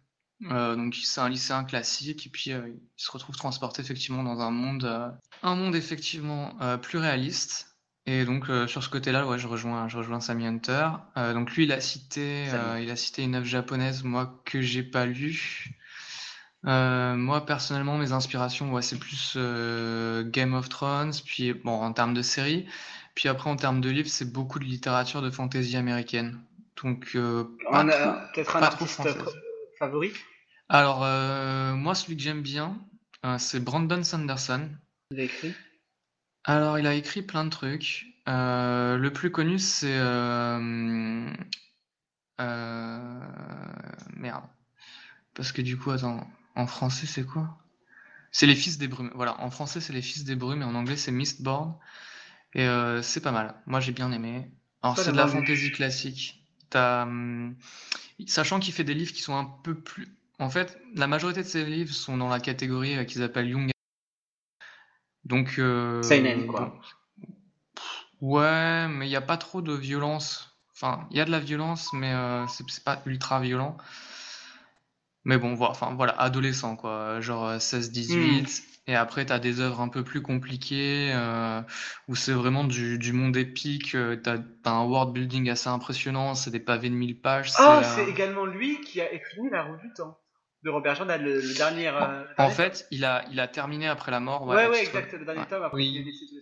Euh, donc c'est un lycéen classique et puis euh, il se retrouve transporté effectivement dans un monde, un monde effectivement plus réaliste. Et donc sur ce côté-là, ouais, je rejoins, je rejoins Sammy Hunter. Donc lui, il a cité, il a cité une œuvre japonaise, moi que j'ai pas lue. Euh, moi personnellement, mes inspirations, ouais, c'est plus euh, Game of Thrones, puis bon en termes de série, puis après en termes de livres, c'est beaucoup de littérature de fantasy américaine. Donc euh, pas On trop- a peut-être un pas trop artiste française. pr- favori? Alors moi, celui que j'aime bien, c'est Brandon Sanderson. Il a écrit? Alors, il a écrit plein de trucs. Le plus connu, c'est... merde. Parce que du coup, attends, en français, c'est quoi? C'est Les Fils des Brumes. Voilà, en français, c'est Les Fils des Brumes, et en anglais, c'est Mistborn. Et euh, c'est pas mal. Moi, j'ai bien aimé. Alors, c'est de la fantasy classique. T'as, hum, sachant qu'il fait des livres qui sont un peu plus... En fait, la majorité de ses livres sont dans la catégorie euh, qu'ils appellent Young donc, euh, Seinen, quoi. Ouais, mais il n'y a pas trop de violence. Enfin, il y a de la violence, mais euh, c'est pas ultra violent. Mais bon, voilà, enfin, voilà, adolescent, quoi. Genre euh, 16-18. Et après, t'as des œuvres un peu plus compliquées, euh, où c'est vraiment du, du monde épique. euh, T'as, t'as un world building assez impressionnant, c'est des pavés de 1000 pages. Ah, c'est, euh, c'est également lui qui a écrit La Roue du Temps de Robert Jordan, le, le dernier. euh, En dernier fait, il a, il a terminé après la mort. ouais, ouais, X, exact, le dernier Ouais. tome après Oui. qu'il est décédé.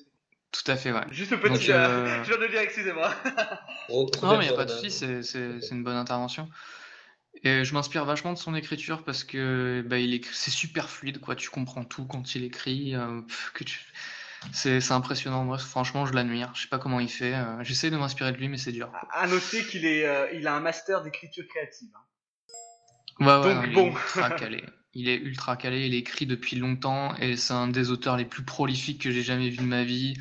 Tout à fait, ouais. Juste le petit. Donc, euh, euh, Je viens de le dire, excusez-moi. Ro- Non, mais il n'y a pas de souci, c'est, c'est, c'est une bonne intervention. Et je m'inspire vachement de son écriture parce que bah, il écrit, c'est super fluide, quoi. Tu comprends tout quand il écrit. euh, pff, que tu... c'est, c'est impressionnant. Moi, franchement, je l'admire. Je sais pas comment il fait. euh, j'essaie de m'inspirer de lui, mais c'est dur. À noter qu'il est, euh, il a un master d'écriture créative. hein. Ouais, Donc, non, il est bon. ultra calé. Il est ultra calé, il écrit depuis longtemps et c'est un des auteurs les plus prolifiques que j'ai jamais vu de ma vie.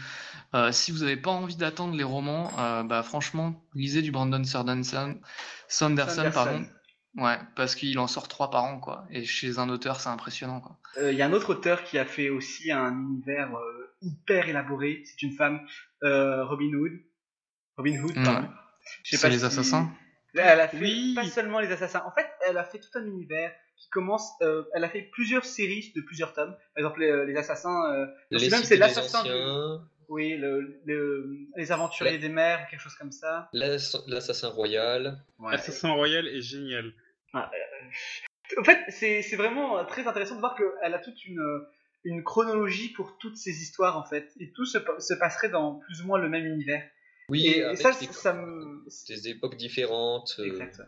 Euh, si vous n'avez pas envie d'attendre les romans, euh, bah franchement, lisez du Brandon Sanderson, Sanderson, Sanderson. pardon. Ouais, parce qu'il en sort trois par an, quoi. Et chez un auteur, c'est impressionnant, quoi. Euh, Il y a un autre auteur qui a fait aussi un univers euh, hyper élaboré. C'est une femme, euh, Robin Hood. Robin Hood, Ouais. pardon. Je sais C'est pas les si- assassins. Elle a fait Oui. pas seulement les assassins. En fait, elle a fait tout un univers qui commence. euh, elle a fait plusieurs séries de plusieurs tomes. Par exemple, les, les assassins. euh, je sais Les même c'est l'assassin. du- anciens, Oui, le, le- les aventuriers La- des mers, quelque chose comme ça. l'ass- l'assassin royal. Assassin Royal est génial. En fait, c'est vraiment euh, très intéressant de voir qu'elle a toute une, euh, une chronologie pour toutes ces histoires en fait, et tout se, pa- se passerait dans plus ou moins le même univers. Oui, et, ça, des, ça me. des époques différentes. euh, Exact.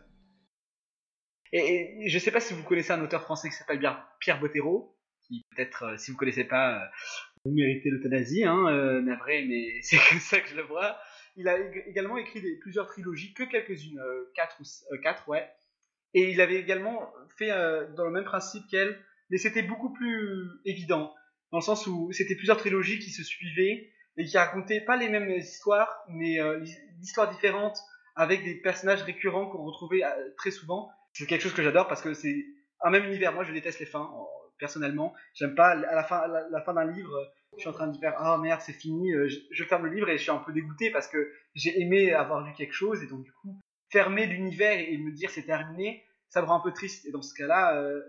Et, et je sais pas si vous connaissez un auteur français qui s'appelle bien Pierre Bottero, qui peut-être, euh, si vous connaissez pas, euh, vous méritez l'euthanasie, hein, euh, navré, mais c'est comme ça que je le vois. Il a ég- également écrit des, plusieurs trilogies, que quelques-unes, euh, quatre ou s- euh, quatre, ouais. Et il avait également fait euh, dans le même principe qu'elle, mais c'était beaucoup plus évident, dans le sens où c'était plusieurs trilogies qui se suivaient et qui racontaient pas les mêmes histoires, mais euh, d'histoires différentes avec des personnages récurrents qu'on retrouvait euh, très souvent. C'est quelque chose que j'adore parce que c'est un même univers. Moi, je déteste les fins, personnellement. J'aime pas à la fin, d'un livre, je suis en train de dire ah merde, c'est fini. euh, Je, je ferme le livre et je suis un peu dégoûté parce que j'ai aimé avoir lu quelque chose et donc du coup fermer l'univers et, me dire c'est terminé, ça me rend un peu triste. Et dans ce cas-là, euh,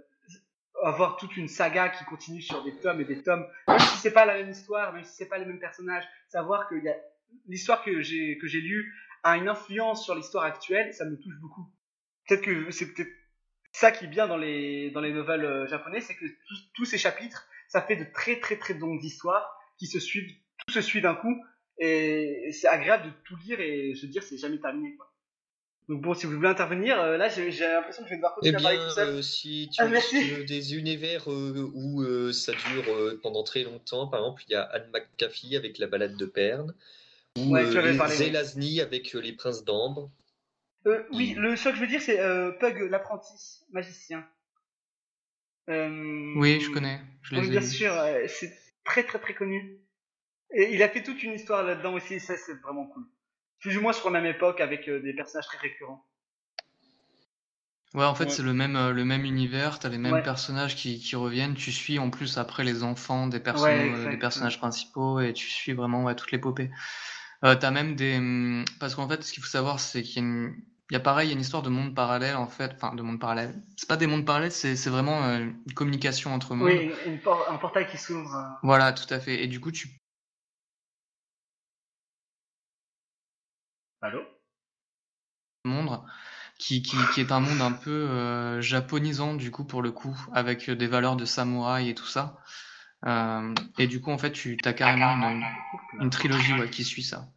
avoir toute une saga qui continue sur des tomes et des tomes, même si c'est pas la même histoire, même si c'est pas les mêmes personnages, savoir que l'histoire que j'ai que j'ai lue a une influence sur l'histoire actuelle, ça me touche beaucoup. Peut-être que c'est peut-être ça qui est bien dans les dans les nouvelles euh, japonaises, c'est que tous- tous ces chapitres, ça fait de très très très longues histoires qui se suivent, tout se suit d'un coup, et c'est agréable de tout lire et se dire c'est jamais terminé quoi. Donc bon, si vous voulez intervenir, euh, là j'ai l'impression que je vais devoir Eh continuer à parler bien, tout seul. euh, si tu Ah, veux des univers euh, où euh, ça dure euh, pendant très longtemps, par exemple, il y a Anne McCaffie avec la balade de Perne, ou Ouais, euh. Zelazny avec euh, les princes d'Ambre. Euh, oui, le seul que je veux dire, c'est euh, Pug, l'apprenti magicien. Euh, Oui, je connais. Je les bien sûr, euh, c'est très très très connu. Et il a fait toute une histoire là-dedans aussi, et ça c'est vraiment cool. Plus ou moins sur la même époque avec euh, des personnages très récurrents. Ouais, en fait, Ouais. c'est le même, euh, le même univers, t'as les mêmes Ouais. personnages qui, qui reviennent, tu suis en plus après les enfants des, perso- Ouais, euh, des personnages principaux et tu suis vraiment ouais, toute l'épopée. Euh, t'as même des... hum, Parce qu'en fait, ce qu'il faut savoir, c'est qu'il y a une... Il y a pareil, il y a une histoire de monde parallèle en fait, enfin de monde parallèle. C'est pas des mondes parallèles, c'est c'est vraiment une communication entre mondes. Oui, une por- un portail qui s'ouvre. Voilà, tout à fait. Et du coup, tu Allô? Monde qui, qui, qui est un monde un peu euh, japonisant du coup pour le coup avec euh, des valeurs de samouraï et tout ça. Euh, et du coup en fait tu as carrément une, une trilogie ouais, qui suit ça.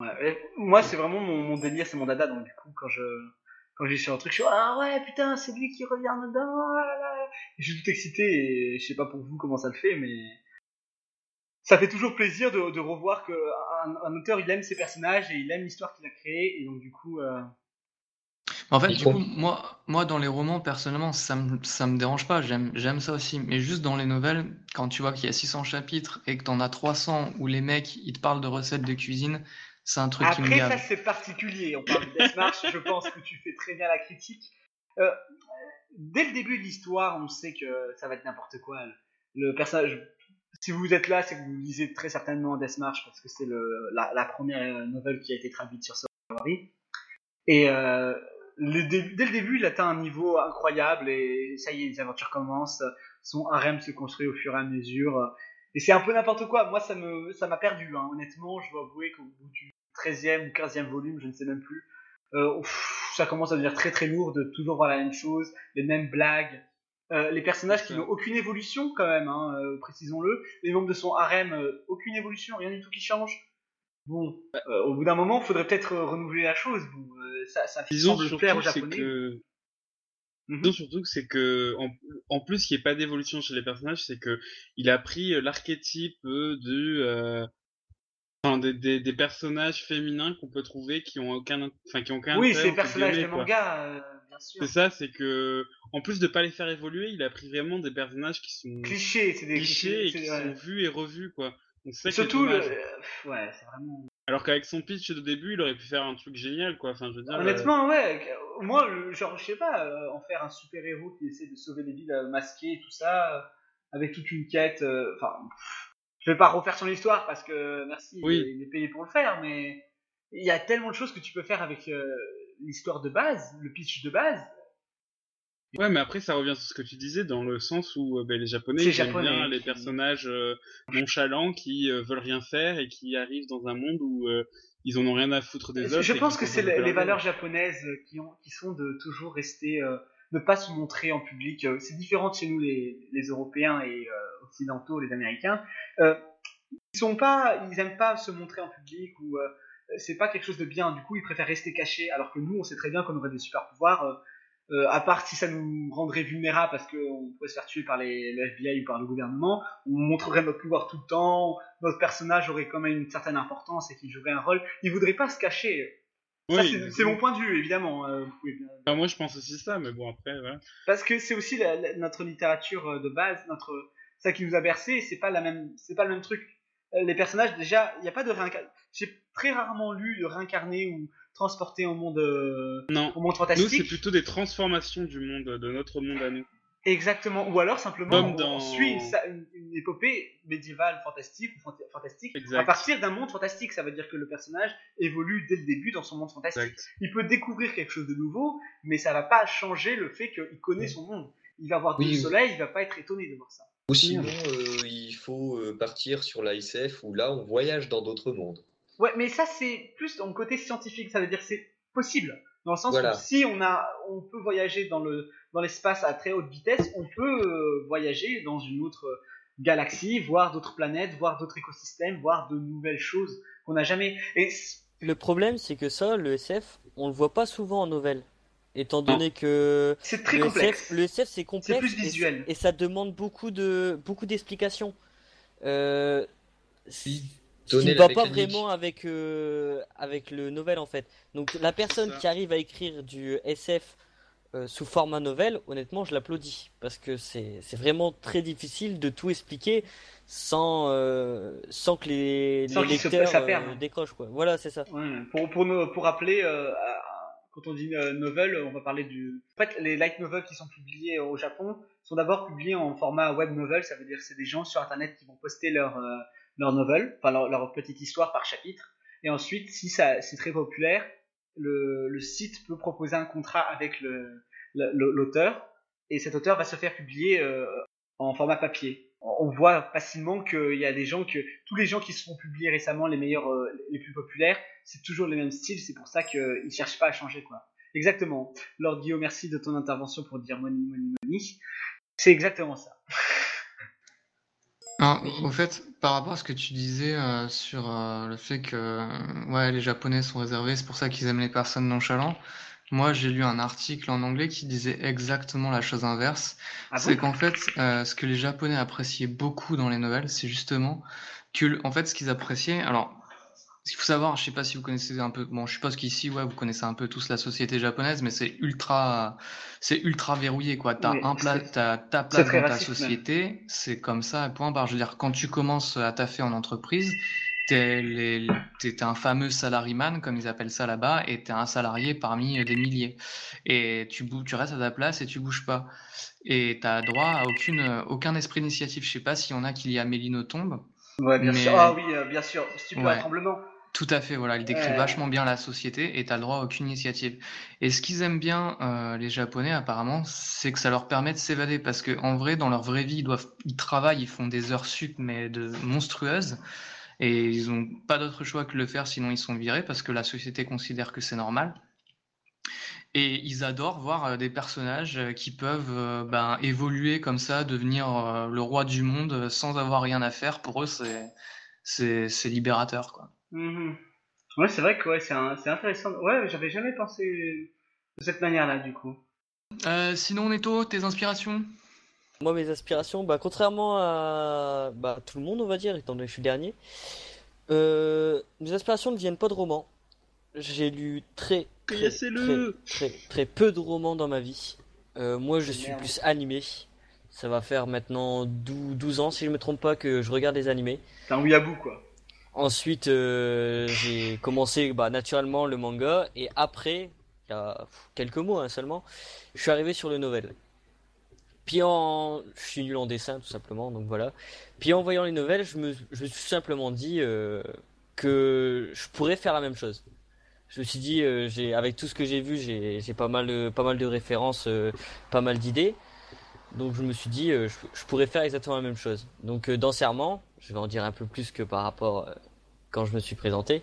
Ouais, et moi c'est vraiment mon, mon délire, c'est mon dada, donc du coup quand je quand j'ai sur un truc, je suis ah ouais putain c'est lui qui revient dedans, oh là là. Je suis tout excité et je sais pas pour vous comment ça le fait, mais ça fait toujours plaisir de, de revoir que un, un auteur il aime ses personnages et il aime l'histoire qu'il a créée et donc du coup euh, en fait du coup moi moi dans les romans personnellement ça me ça me dérange pas j'aime j'aime ça aussi mais juste dans les nouvelles quand tu vois qu'il y a 600 chapitres et que t'en as 300 où les mecs ils te parlent de recettes de cuisine c'est un truc qui me Après, gave ça c'est particulier. On parle de Death March, je pense que tu fais très bien la critique. Euh, dès le début de l'histoire, on sait que ça va être n'importe quoi. Le personnage, si vous êtes là, c'est que vous lisez très certainement Death March parce que c'est la, première nouvelle qui a été traduite sur Safari. Et euh, dès le début, il atteint un niveau incroyable et ça y est, les aventures commencent. Son harem se construit au fur et à mesure. Et c'est un peu n'importe quoi. Moi, ça m'a perdu. Hein. Honnêtement, je dois avouer qu'au bout du 13e ou 15e volume, je ne sais même plus, euh, ça commence à devenir très très lourd de toujours voir la même chose, les mêmes blagues. Euh, les personnages qui n'ont aucune évolution quand même, hein, euh, précisons-le. Les membres de son harem, euh, aucune évolution, rien du tout qui change. Bon, euh, au bout d'un moment, il faudrait peut-être euh, renouveler la chose. Bon, euh, ça, ça Disons semble plaire aux c'est japonais. que Mhm. disons surtout que c'est que en, en plus qu'il n'y ait pas d'évolution chez les personnages, c'est que il a pris l'archétype du euh, enfin, des, des, des personnages féminins qu'on peut trouver qui ont aucun enfin qui ont aucun Oui, intérêt, ces entre personnages de manga, euh, bien sûr. C'est ça, c'est que en plus de pas les faire évoluer, il a pris vraiment des personnages qui sont Clichés, c'est des clichés et qui ouais. sont vus et revus quoi. Donc ça Surtout, le... euh, ouais, c'est vraiment. Alors qu'avec son pitch de début, il aurait pu faire un truc génial quoi. Enfin, je veux dire. euh, Honnêtement, ouais. Moi, genre, je sais pas, euh, en faire un super héros qui essaie de sauver des villes masquées et tout ça, euh, avec toute une quête. Enfin, je vais pas refaire son histoire parce que merci, Oui. il, est, il est payé pour le faire, mais il y a tellement de choses que tu peux faire avec euh, l'histoire de base, le pitch de base. Ouais, mais après, ça revient sur ce que tu disais, dans le sens où euh, ben, les Japonais, ils aiment japonais, bien les qui- personnages euh, nonchalants qui euh, veulent rien faire et qui arrivent dans un monde où euh, ils en ont rien à foutre des autres. Je pense que c'est les, les leur valeurs japonaises qui, ont, qui sont de toujours rester, ne pas se montrer en public. C'est différent de chez nous, les, les Européens et occidentaux, les Américains. Ils sont pas, ils aiment pas se montrer en public ou c'est pas quelque chose de bien. Du coup, ils préfèrent rester cachés. Alors que nous, on sait très bien qu'on aurait des super pouvoirs. euh, euh, à part si ça nous rendrait vulnérables parce qu'on pourrait se faire tuer par les, le FBI ou par le gouvernement, on montrerait notre pouvoir tout le temps, notre personnage aurait quand même une certaine importance et qu'il jouerait un rôle. Il voudrait pas se cacher. Oui, c'est- mon point de vue, évidemment. euh, pouvez Enfin, moi, je pense aussi ça, mais bon, après, voilà. Parce que c'est aussi la- la- notre littérature de base, notre ça qui nous a bercé. C'est pas la même, c'est pas le même truc. Euh, Les personnages, déjà, il n'y a pas de réincarnation. J'ai très rarement lu de réincarner ou transporter au monde, euh, Non. au monde Nous, fantastique. c'est plutôt des transformations du monde, de notre monde à nous. Exactement. Ou alors simplement on, dans- on suit une, épopée médiévale fantastique ou fanta- fantastique Exact. à partir d'un monde fantastique. Ça veut dire que le personnage évolue dès le début dans son monde fantastique. Exact. Il peut découvrir quelque chose de nouveau, mais ça va pas changer le fait qu'il connaît son monde. Il va voir Oui, du oui. soleil, il va pas être étonné de voir ça. Ou sinon, euh, il faut euh, partir sur la SF où là, on voyage dans d'autres mondes. Ouais, mais ça c'est plus dans le côté scientifique. Ça veut dire que c'est possible. Dans le sens Voilà. où si on a, on peut voyager dans le dans l'espace à très haute vitesse, on peut euh, voyager dans une autre galaxie, voir d'autres planètes, voir d'autres écosystèmes, voir de nouvelles choses qu'on n'a jamais. Et Le problème, c'est que ça, le SF, on le voit pas souvent en nouvelle. Étant donné que C'est très le complexe. SF, le SF c'est complexe plus visuel. Et, ça demande beaucoup de beaucoup d'explications. Euh, Si, ce qui donner ne va pas vraiment avec euh, avec le novel en fait. Donc la personne qui arrive à écrire du SF euh, sous format novel, honnêtement, je l'applaudis parce que c'est c'est vraiment très difficile de tout expliquer sans euh, sans que les, Sans les se- lecteurs ça euh, perde. décrochent quoi. Voilà, c'est ça. Ouais, pour, pour, nous- pour rappeler, euh, quand on dit euh, novel, on va parler du. En fait, les light novels qui sont publiés au Japon sont d'abord publiés en format web novel, ça veut dire que c'est des gens sur internet qui vont poster leur, euh, leur novel, enfin leur, leur petite histoire par chapitre. Et ensuite, si c'est très populaire, le, le site peut proposer un contrat avec le- l'auteur, et cet auteur va se faire publier euh, en format papier. On voit facilement qu'il y a des gens que tous les gens qui se font publier récemment, les meilleurs, les plus populaires, c'est toujours le même style, c'est pour ça qu'ils cherchent pas à changer, quoi. Exactement. Lord Guillaume, merci de ton intervention pour dire money, money, money. C'est exactement ça. Alors, au fait, par rapport à ce que tu disais euh, sur euh, le fait que euh, ouais, les Japonais sont réservés, c'est pour ça qu'ils aiment les personnes nonchalantes. Moi, j'ai lu un article en anglais qui disait exactement la chose inverse. Ah c'est bon? qu'en fait, euh, ce que les Japonais appréciaient beaucoup dans les nouvelles, c'est justement que, en fait, ce qu'ils appréciaient. Alors, ce qu'il faut savoir, je sais pas si vous connaissez un peu. Bon, je suppose qu'ici, ouais, vous connaissez un peu tous la société japonaise, mais c'est ultra, c'est ultra verrouillé, quoi. T'as Oui, un pla- c'est- t'as ta place dans ta société, c'est comme ça, point barre. Je veux dire, quand tu commences à taffer en entreprise, t'es les, t'es un fameux salaryman, comme ils appellent ça là-bas, et t'es un salarié parmi des milliers. Et tu, bou- tu restes à ta place et tu bouges pas. Et t'as droit à aucune, aucun esprit d'initiative. Je sais pas s'il y en a qui lit Amélie Nothomb. Ouais, bien Mais- sûr. Ah oui, euh, bien sûr. Stupide Ouais. tremblement. Tout à fait, voilà, il décrit Ouais. vachement bien la société et t'as le droit à aucune initiative. Et ce qu'ils aiment bien, euh, les Japonais, apparemment, c'est que ça leur permet de s'évader parce que, en vrai, dans leur vraie vie, ils doivent, ils travaillent, ils font des heures sup, mais de monstrueuses. Et ils ont pas d'autre choix que le faire, sinon ils sont virés parce que la société considère que c'est normal. Et ils adorent voir euh, des personnages euh, qui peuvent euh, ben, évoluer comme ça, devenir le roi du monde sans avoir rien à faire. Pour eux, c'est c'est c'est libérateur, quoi. Mhm. Ouais, c'est vrai que ouais, c'est un- c'est intéressant. Ouais, j'avais jamais pensé de cette manière-là, du coup. Euh, sinon, Neto, tes inspirations? Moi, mes aspirations, bah, contrairement à bah, tout le monde, on va dire, étant donné que je suis le dernier, euh, mes aspirations ne viennent pas de romans. J'ai lu très, très, très, très, très peu de romans dans ma vie. Euh, moi, je suis Merde. plus animé. Ça va faire maintenant 12, 12 ans, si je me trompe pas, que je regarde des animés. C'est un weeaboo, quoi. Ensuite, euh, j'ai commencé bah, naturellement le manga, et après, il y a quelques mois hein, seulement, je suis arrivé sur le novel. Puis en... Je suis nul en dessin, tout simplement, donc voilà. Puis en voyant les novels, je me, je me suis simplement dit euh, que je pourrais faire la même chose. Je me suis dit, euh, avec tout ce que j'ai vu, j'ai, pas mal, de- pas mal de références, pas mal d'idées. Donc je me suis dit, euh, je, pourrais faire exactement la même chose. Donc euh, dans Serment, je vais en dire un peu plus que par rapport euh, quand je me suis présenté.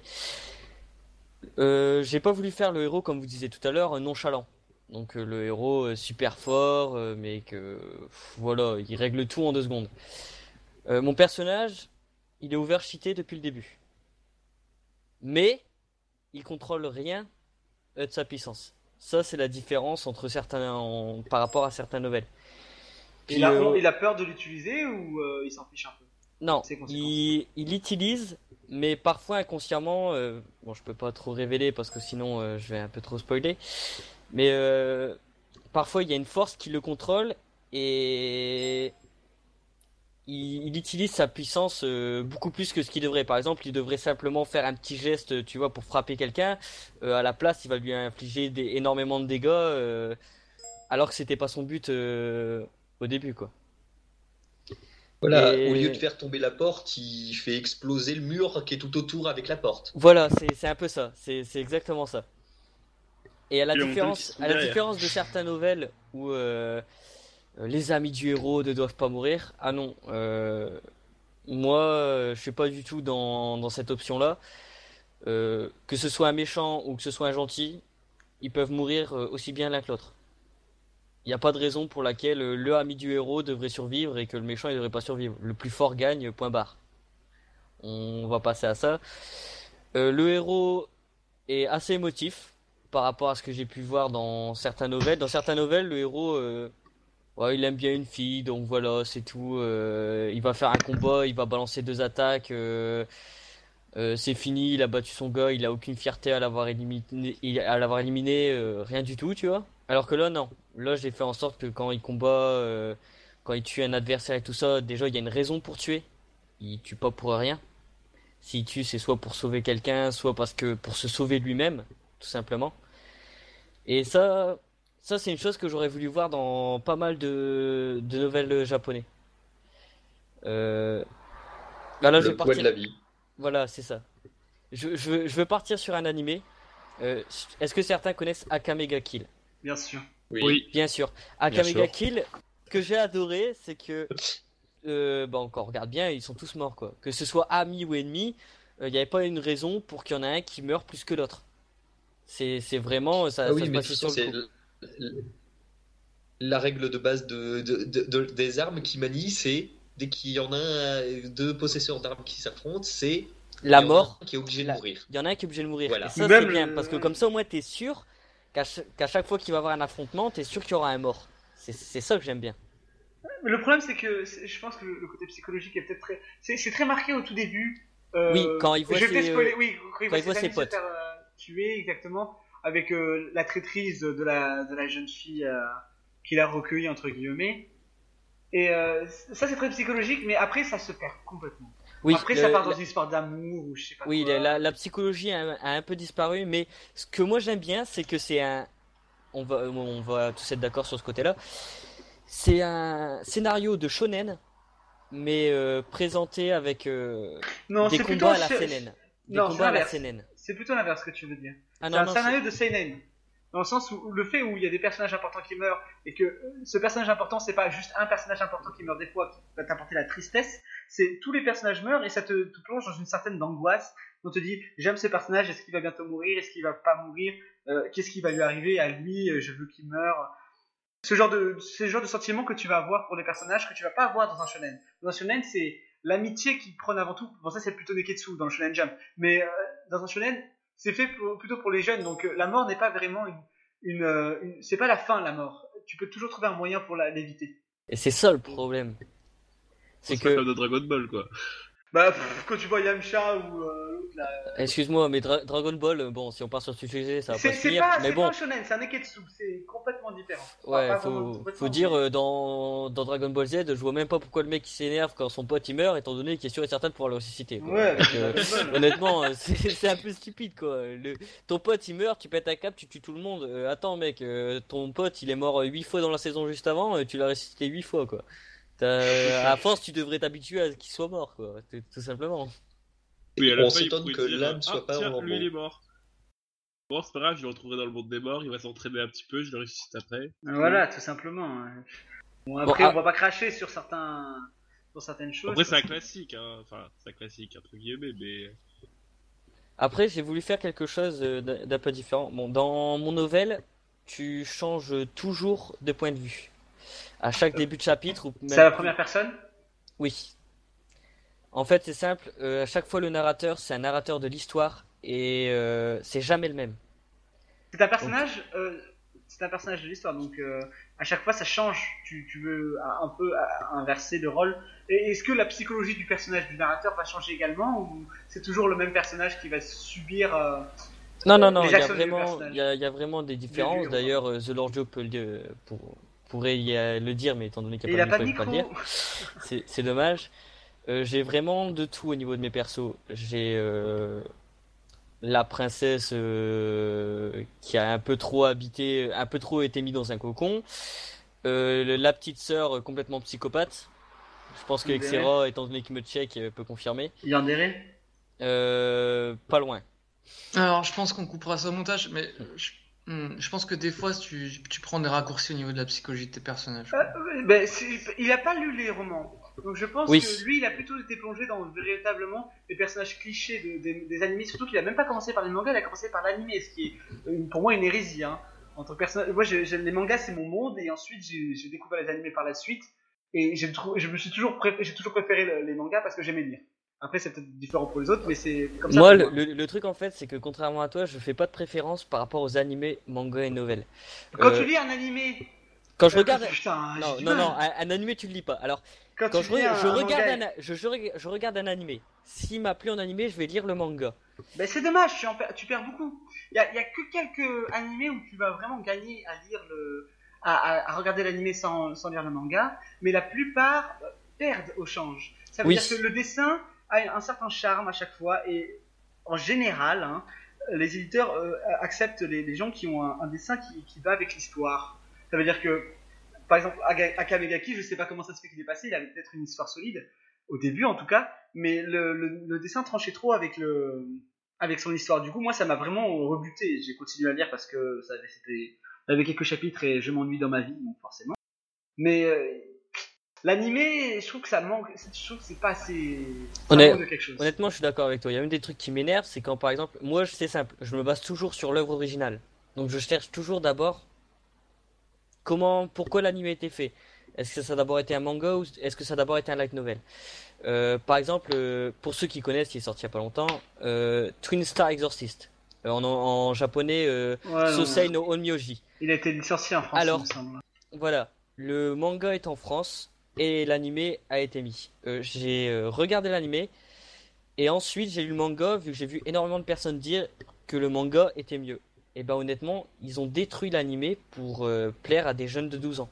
Euh, j'ai pas voulu faire le héros, comme vous disiez tout à l'heure, nonchalant. Donc le héros super fort, mais que voilà, il règle tout en deux secondes. Mon personnage, il est overcheaté depuis le début. Mais il contrôle rien de sa puissance. Ça, c'est la différence entre certains, par rapport à certains novels. Puis, Il a, euh, il a peur de l'utiliser ou euh, il s'en fiche un peu? Non, il, il l'utilise, mais parfois inconsciemment. euh, bon, je peux pas trop révéler parce que sinon euh, je vais un peu trop spoiler. Mais euh, parfois il y a une force qui le contrôle et il, il utilise sa puissance euh, beaucoup plus que ce qu'il devrait. Par exemple, il devrait simplement faire un petit geste, tu vois, pour frapper quelqu'un. Euh, à la place, il va lui infliger des- énormément de dégâts, euh, alors que c'était pas son but euh, au début, quoi. Voilà, Et- au lieu de faire tomber la porte, il fait exploser le mur qui est tout autour avec la porte. Voilà, c'est un peu ça, c'est exactement ça. Et à la Et différence, à la différence de certaines nouvelles où euh, les amis du héros ne doivent pas mourir, ah non, euh, moi euh, je suis pas du tout dans, dans cette option-là. Euh, que ce soit un méchant ou que ce soit un gentil, ils peuvent mourir aussi bien l'un que l'autre. Il n'y a pas de raison pour laquelle euh, le ami du héros devrait survivre et que le méchant ne devrait pas survivre. Le plus fort gagne, point barre. On va passer à ça. Euh, le héros est assez émotif par rapport à ce que j'ai pu voir dans certaines nouvelles. Dans certaines nouvelles, le héros, euh, il aime bien une fille, donc voilà, c'est tout. Il va faire un combat, il va balancer deux attaques. c'est fini, il a battu son gars, il a aucune fierté à l'avoir éliminé, à l'avoir éliminé, rien du tout, tu vois. Alors que là, non. Là, j'ai fait en sorte que quand il combat, euh, quand il tue un adversaire et tout ça, déjà, il y a une raison pour tuer. Il tue pas pour rien. S'il tue, c'est soit pour sauver quelqu'un, soit parce que pour se sauver lui-même, tout simplement. Et ça, ça c'est une chose que j'aurais voulu voir dans pas mal de, de nouvelles japonais. Euh... Là, là, je vais partir. de la vie. Voilà, c'est ça. Je, je, veux- je veux partir sur un animé. Euh, Est-ce que certains connaissent Akamega Kill? Bien sûr. Oui. Oui. Bien sûr. Akamega sûr. Kill, ce que j'ai adoré, c'est que, euh, bah, on regarde bien, ils sont tous morts, quoi. Que ce soit amis ou ennemis, euh, il n'y avait pas une raison pour qu'il y en ait un qui meure plus que l'autre. C'est, c'est vraiment, ça, Ah ça oui, se mais sur le coup. la règle de base de, de- de- de- des armes qui manient, c'est dès qu'il y en a un- deux possesseurs d'armes qui s'affrontent, c'est La il y en a mort, un qui est obligé de mourir. il y en a un qui est obligé de mourir. Voilà. Et ça, c'est bien, parce que comme ça, au moins, t'es sûr qu'à ch- qu'à chaque fois qu'il va y avoir un affrontement, t'es sûr qu'il y aura un mort. C'est, ça que j'aime bien. Mais le problème, c'est que je pense que le, côté psychologique est peut-être très. C'est très marqué au tout début. Euh, Oui, quand il voit Je ses- spoiler, oui, quand il quand il voit voit ses se potes. faire euh, tuer, exactement, avec euh, la traîtrise de la, de la jeune fille qu'il a recueillie, entre guillemets. Et ça, c'est très psychologique, mais après, ça se perd complètement. Oui, après, le- ça part dans la- une histoire d'amour ou je sais pas Oui, quoi. la, psychologie a, a un peu disparu, mais ce que moi j'aime bien, c'est que c'est un. On va, on va tous être d'accord sur ce côté-là. C'est un scénario de shonen, mais euh, présenté avec euh, Non, des plutôt. combats à la seinen. Des Non, c'est combats à la seinen. C'est plutôt l'inverse que tu veux dire. Ah c'est un scénario de seinen. Dans le sens où le fait où il y a des personnages importants qui meurent et que euh, ce personnage important c'est pas juste un personnage important qui meurt des fois qui va t'apporter la tristesse, c'est tous les personnages meurent et ça te, plonge dans une certaine angoisse. On te dit j'aime ce personnage, est-ce qu'il va bientôt mourir, est-ce qu'il va pas mourir, Euh, qu'est-ce qui va lui arriver à lui, Euh, je veux qu'il meure. Ce genre de le genre de sentiment que tu vas avoir pour des personnages que tu vas pas avoir dans un shonen. Dans un shonen c'est l'amitié qui prône avant tout. Bon ça c'est plutôt Neketsu dans le shonen jump, mais dans un shonen c'est fait pour- plutôt pour les jeunes, donc euh, la mort n'est pas vraiment une, une, euh, une- c'est pas la fin la mort. Tu peux toujours trouver un moyen pour la- l'éviter. Et c'est ça le problème. C'est que, de Dragon Ball, quoi. Bah pff, quand tu vois Yamcha ou euh, l'autre là, excuse-moi, mais Dra- Dragon Ball, euh, bon, si on part sur ce sujet, ça va pas se c'est finir. pas, Mais c'est bon, pas un shonen, c'est un neketsu, c'est complètement différent. Enfin, Ouais, vraiment faut, faut dire euh, dans, dans Dragon Ball Z, je vois même pas pourquoi le mec s'énerve quand son pote il meurt, étant donné qu'il est sûr et certain de pouvoir le ressusciter. quoi. Ouais, Donc, euh, honnêtement, euh, c'est un peu stupide quoi. Le, ton pote il meurt, tu pètes un cap, tu tues tout le monde. Euh, attends mec, euh, ton pote il est mort 8 fois dans la saison juste avant, euh, tu l'as ressuscité 8 fois quoi. À force, tu devrais t'habituer à ce qu'il soit mort quoi, tout, tout simplement. Oui, à la On s'étonne que l'âme soit ah, pas tiens, en lui, il bon. est mort. Bon, c'est pas grave, je le retrouverai dans le monde des morts, il va s'entraîner un petit peu, je le ressuscite après. Voilà, tout simplement. Bon, après, ah- on va pas cracher sur certains, sur certaines choses. Après, c'est un classique, hein. Enfin, c'est un classique, entre guillemets, mais. Après, j'ai voulu faire quelque chose euh, d'un d'un peu différent. Bon, dans mon novel, tu changes toujours de point de vue. À chaque début de chapitre ou même C'est à la première personne? Oui. En fait, c'est simple. euh, à chaque fois, le narrateur, c'est un narrateur de l'histoire et euh, c'est jamais le même. C'est un personnage, euh, c'est un personnage de l'histoire, donc euh, à chaque fois ça change. Tu, tu veux un peu inverser le rôle. Est-ce que la psychologie du personnage du narrateur va changer également, ou c'est toujours le même personnage qui va subir euh, Non, non, non. Il y a vraiment, personnage? il y a, il y a vraiment des différences. D'ailleurs, The Lord Joe peut le, pour- pourrait y a- le dire, mais étant donné qu'il n'y il a a pas de micro, il peut micro. pas le dire. C'est dommage. Euh, j'ai vraiment de tout au niveau de mes persos. J'ai euh, la princesse euh, qui a un peu trop habité, un peu trop été mise dans un cocon. Euh, la petite sœur complètement psychopathe. Je pense que Yandere. Xera, étant donné qu'il me check, peut confirmer. Yandere Euh, pas loin. Alors, je pense qu'on coupera ça au montage, mais je, hmm, je pense que des fois, tu, tu prends des raccourcis au niveau de la psychologie de tes personnages. Euh, ben, Il a pas lu les romans. Donc je pense Oui. que lui, il a plutôt été plongé dans véritablement les personnages clichés de- des, des animés. Surtout qu'il a même pas commencé par les mangas, il a commencé par l'animé, ce qui est pour moi une hérésie. Hein. Entre personnages, moi, les mangas c'est mon monde, et ensuite j'ai découvert les animés par la suite. Et je me suis toujours, pré- j'ai toujours préféré le- les mangas parce que j'aimais lire. Après, c'est peut-être différent pour les autres, mais c'est comme ça. Moi, le, le- le truc en fait, c'est que contrairement à toi, je fais pas de préférence par rapport aux animés, mangas et nouvelles. Quand Euh, tu lis un animé. Quand je euh, regarde. Putain, Non, non, non, un, un animé tu le lis pas. Alors, Quand, je, re- un, je regarde manga, un, je, je reg- je regarde un animé, s'il m'a plu en animé, je vais lire le manga. Ben, c'est dommage, tu, perds, tu perds beaucoup. Il y y a que quelques animés où tu vas vraiment gagner à lire le, à, à- à regarder l'animé sans, sans lire le manga, mais la plupart euh, perdent au change. Ça veut Oui. dire que le dessin a un certain charme à chaque fois et en général, hein, les éditeurs euh, acceptent les, gens qui ont un, dessin qui, va avec l'histoire. Ça veut dire que, par exemple, Akamegaki, je sais pas comment ça se fait qu'il est passé, il avait peut-être une histoire solide, au début en tout cas, mais le, dessin tranchait trop avec le avec son histoire. Du coup, moi, ça m'a vraiment rebuté. J'ai continué à lire parce que ça avait, avait quelques chapitres et je m'ennuie dans ma vie, donc forcément. Mais euh, l'animé, je trouve que ça manque. Je trouve que c'est pas assez. ça Honnêt- manque de quelque chose. Honnêtement, je suis d'accord avec toi. Il y a même des trucs qui m'énervent, c'est quand par exemple, moi c'est simple, je me base toujours sur l'œuvre originale. Donc je cherche toujours d'abord comment, pourquoi l'anime a été fait. Est-ce que ça a d'abord été un manga ou est-ce que ça a d'abord été un light novel? Euh, Par exemple, euh, pour ceux qui connaissent, qui est sorti il y a pas longtemps, euh, Twin Star Exorcist. En, en japonais, Ouais, non, Sosei no Onmyoji. Il a été licencié en France, Alors, il me semble. Voilà, le manga est en France et l'animé a été mis. Euh, j'ai euh, regardé l'animé et ensuite j'ai lu le manga vu que j'ai vu énormément de personnes dire que le manga était mieux. Et ben honnêtement, ils ont détruit l'animé pour euh, plaire à des jeunes de 12 ans.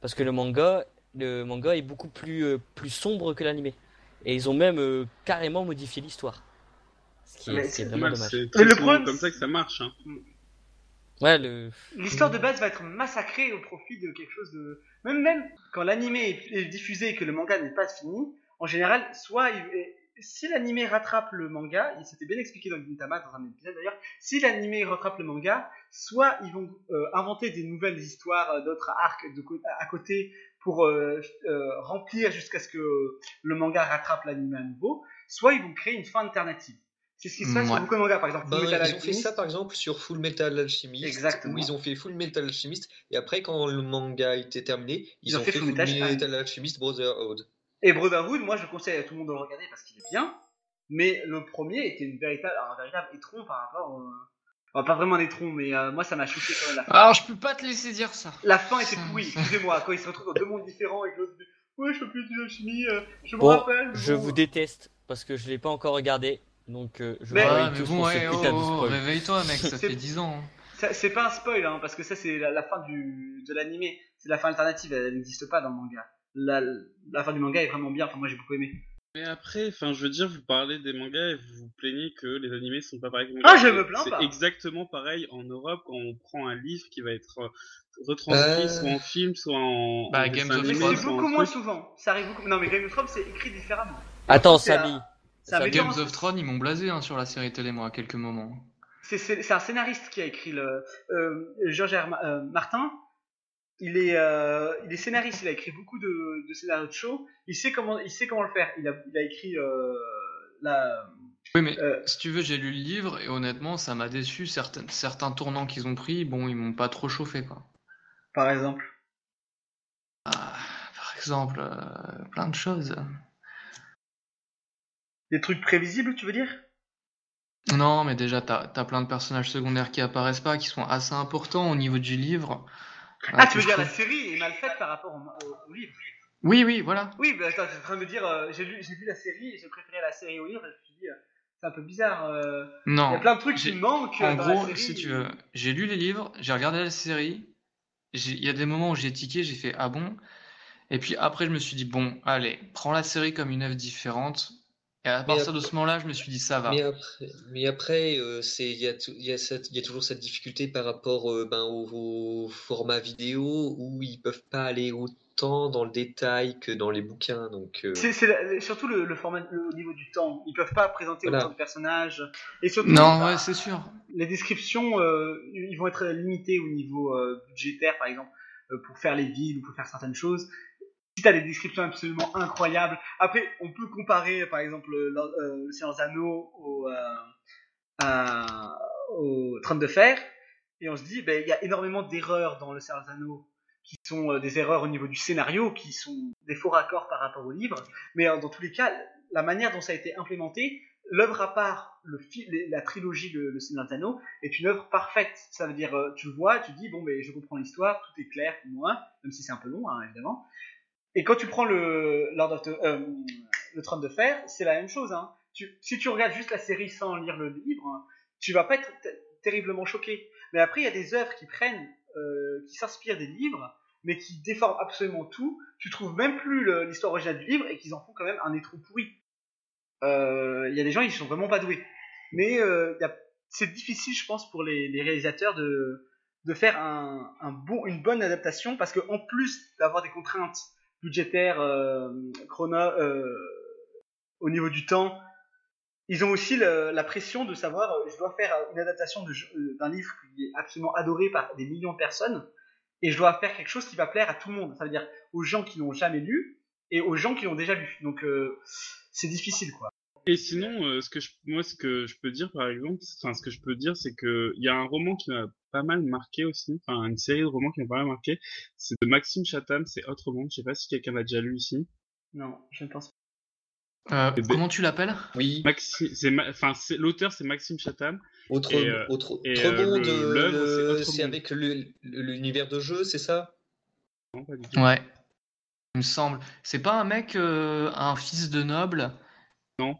Parce que le manga, le manga est beaucoup plus, euh, plus sombre que l'animé. Et ils ont même euh, carrément modifié l'histoire. Ce qui est, Mais ce qui est c'est vraiment dommage. c'est le problème, comme ça que ça marche. Hein. Ouais, le... L'histoire de base va être massacrée au profit de quelque chose de. Même, même quand l'animé est, diffusé et que le manga n'est pas fini, en général, soit il- si l'animé rattrape le manga, il s'était bien expliqué dans Gintama, dans un épisode d'ailleurs, si l'animé rattrape le manga, soit ils vont euh, inventer des nouvelles histoires, euh, d'autres arcs à côté pour euh, remplir jusqu'à ce que le manga rattrape l'animé à nouveau, soit ils vont créer une fin alternative. C'est ce qui se passe sur Ouais. beaucoup de mangas, par exemple. Ben, Fullmetal ils ont fait ça par exemple sur Full Metal Alchemist, Exactement. où ils ont fait Full Metal Alchemist, et après quand le manga était terminé, ils, ont, fait, Full Metal Alchemist Brotherhood. Et Brotherhood, moi je conseille à tout le monde de le regarder parce qu'il est bien, mais le premier était une véritable, un véritable étron par rapport au... Enfin, pas vraiment un étron, mais euh, moi ça m'a choqué quand même la fin. Alors, je peux pas te laisser dire ça. La fin était pourrie, excusez-moi, quand ils se retrouvent dans deux mondes différents et que l'autre dit Ouais, je fais plus de chimie, euh, je me Bon, rappelle. je bon. vous déteste parce que je l'ai pas encore regardé. Donc euh, je Mais- mais bon, ouais, oh, oh, spoil. réveille-toi, mec, ça C'est- fait 10 ans. hein. C'est pas un spoil, hein, parce que ça c'est la, la fin du, de l'animé, c'est la fin alternative, elle n'existe pas dans le manga. La, la fin du manga est vraiment bien, enfin moi j'ai beaucoup aimé. Mais après, enfin, je veux dire, vous parlez des mangas et vous vous plaignez que les animés sont pas pareils que les mangas. Ah, je me plains C'est pas. exactement pareil en Europe quand on prend un livre qui va être euh, retranscrit Euh. soit en film, soit en, Bah, en dessin of Mais Thrones, c'est soit en beaucoup moins souvent, ça arrive beaucoup. Non mais Game of Thrones c'est écrit différemment. Attends, C'est un- Samy. Média- Games of Thrones, ils m'ont blasé hein, sur la série télé, moi, à quelques moments. C'est- un scénariste qui a écrit le. Euh, Georges R. Euh, Martin. Il est, euh, il est scénariste. Il a écrit beaucoup de, de scénarios de show. Il sait comment, il sait comment le faire. Il a, il a écrit euh, la. Oui, mais si tu veux, j'ai lu le livre et honnêtement, ça m'a déçu. Certains, certains tournants qu'ils ont pris, bon, ils m'ont pas trop chauffé, quoi. par exemple. Ah, par exemple, plein de choses. Des trucs prévisibles, tu veux dire? Non, mais déjà, t'as as plein de personnages secondaires qui apparaissent pas, qui sont assez importants au niveau du livre. Ah, Euh, tu veux je dire la série est mal faite par rapport au, au- au livre? Oui, oui, voilà. Oui, mais attends, t'es en train de me dire, euh, j'ai lu, vu la série et j'ai préféré la série au livre. Et je me suis dit, euh, c'est un peu bizarre. euh, Il y Non. a plein de trucs qui manquent. En dans la gros, série. si tu veux, j'ai lu les livres, j'ai regardé la série. Il y a des moments où j'ai tiqué, j'ai fait ah bon? Et puis après, je me suis dit bon, allez, prends la série comme une œuvre différente. Et à partir de ce moment-là, je me suis dit ça va. Mais après, mais après euh, c'est il y a, y, y toujours cette difficulté par rapport euh, ben, au, au format vidéo où ils peuvent pas aller autant dans le détail que dans les bouquins. Donc, euh, C'est surtout le, le format le- au niveau du temps. Ils peuvent pas présenter Voilà. autant de personnages. Et surtout, Non, bah, ouais, c'est sûr. les descriptions, euh, ils vont être limités au niveau euh, budgétaire, par exemple, euh, pour faire les villes ou pour faire certaines choses. Si t'as des descriptions absolument incroyables, après, on peut comparer, par exemple, le, euh, le Seigneur Anneaux au, euh, à- au Trône de Fer, et on se dit, ben, il y a énormément d'erreurs dans le Seigneur Anneaux qui sont euh, des erreurs au niveau du scénario, qui sont des faux raccords par rapport au livre, mais euh, dans tous les cas, la manière dont ça a été implémenté, l'œuvre à part, la trilogie de Le Seigneur est une œuvre parfaite. Ça veut dire, euh, tu vois, tu dis, bon, ben, je comprends l'histoire, tout est clair pour moi, même si c'est un peu long, hein, évidemment. Et quand tu prends le, Lord of euh, le Trône de Fer, c'est la même chose. Hein. si tu regardes juste la série sans lire le livre, tu vas pas être terriblement choqué. Mais après, il y a des œuvres qui prennent, euh, qui s'inspirent des livres, mais qui déforment absolument tout. Tu trouves même plus l'histoire originale du livre et qu'ils en font quand même un étrou pourri. Euh, il y a des gens, ils sont vraiment pas doués. Mais c'est difficile, je pense, pour les, réalisateurs de, de faire une bonne adaptation parce qu'en plus d'avoir des contraintes budgétaires, euh, chrono, euh, au niveau du temps, ils ont aussi la pression de savoir je dois faire une adaptation d'un livre qui est absolument adoré par des millions de personnes et je dois faire quelque chose qui va plaire à tout le monde. Ça veut dire aux gens qui l'ont jamais lu et aux gens qui l'ont déjà lu. Donc c'est difficile quoi. Et sinon, euh, ce que je, moi, ce que je peux dire, par exemple, enfin, ce que je peux dire, c'est que il y a un roman qui m'a pas mal marqué aussi, enfin, une série de romans qui m'a pas mal marqué. C'est de Maxime Chatham, c'est Autre Monde. Je sais pas si quelqu'un l'a déjà lu ici. Non, je ne pense pas. Euh, comment tu l'appelles? Oui. Maxime, c'est, enfin, l'auteur, c'est Maxime Chatham. Autre, euh, autre, monde, c'est avec l'univers de jeu, c'est ça? Non, pas du tout. Ouais. Il me semble. C'est pas un mec, un fils de noble? Non.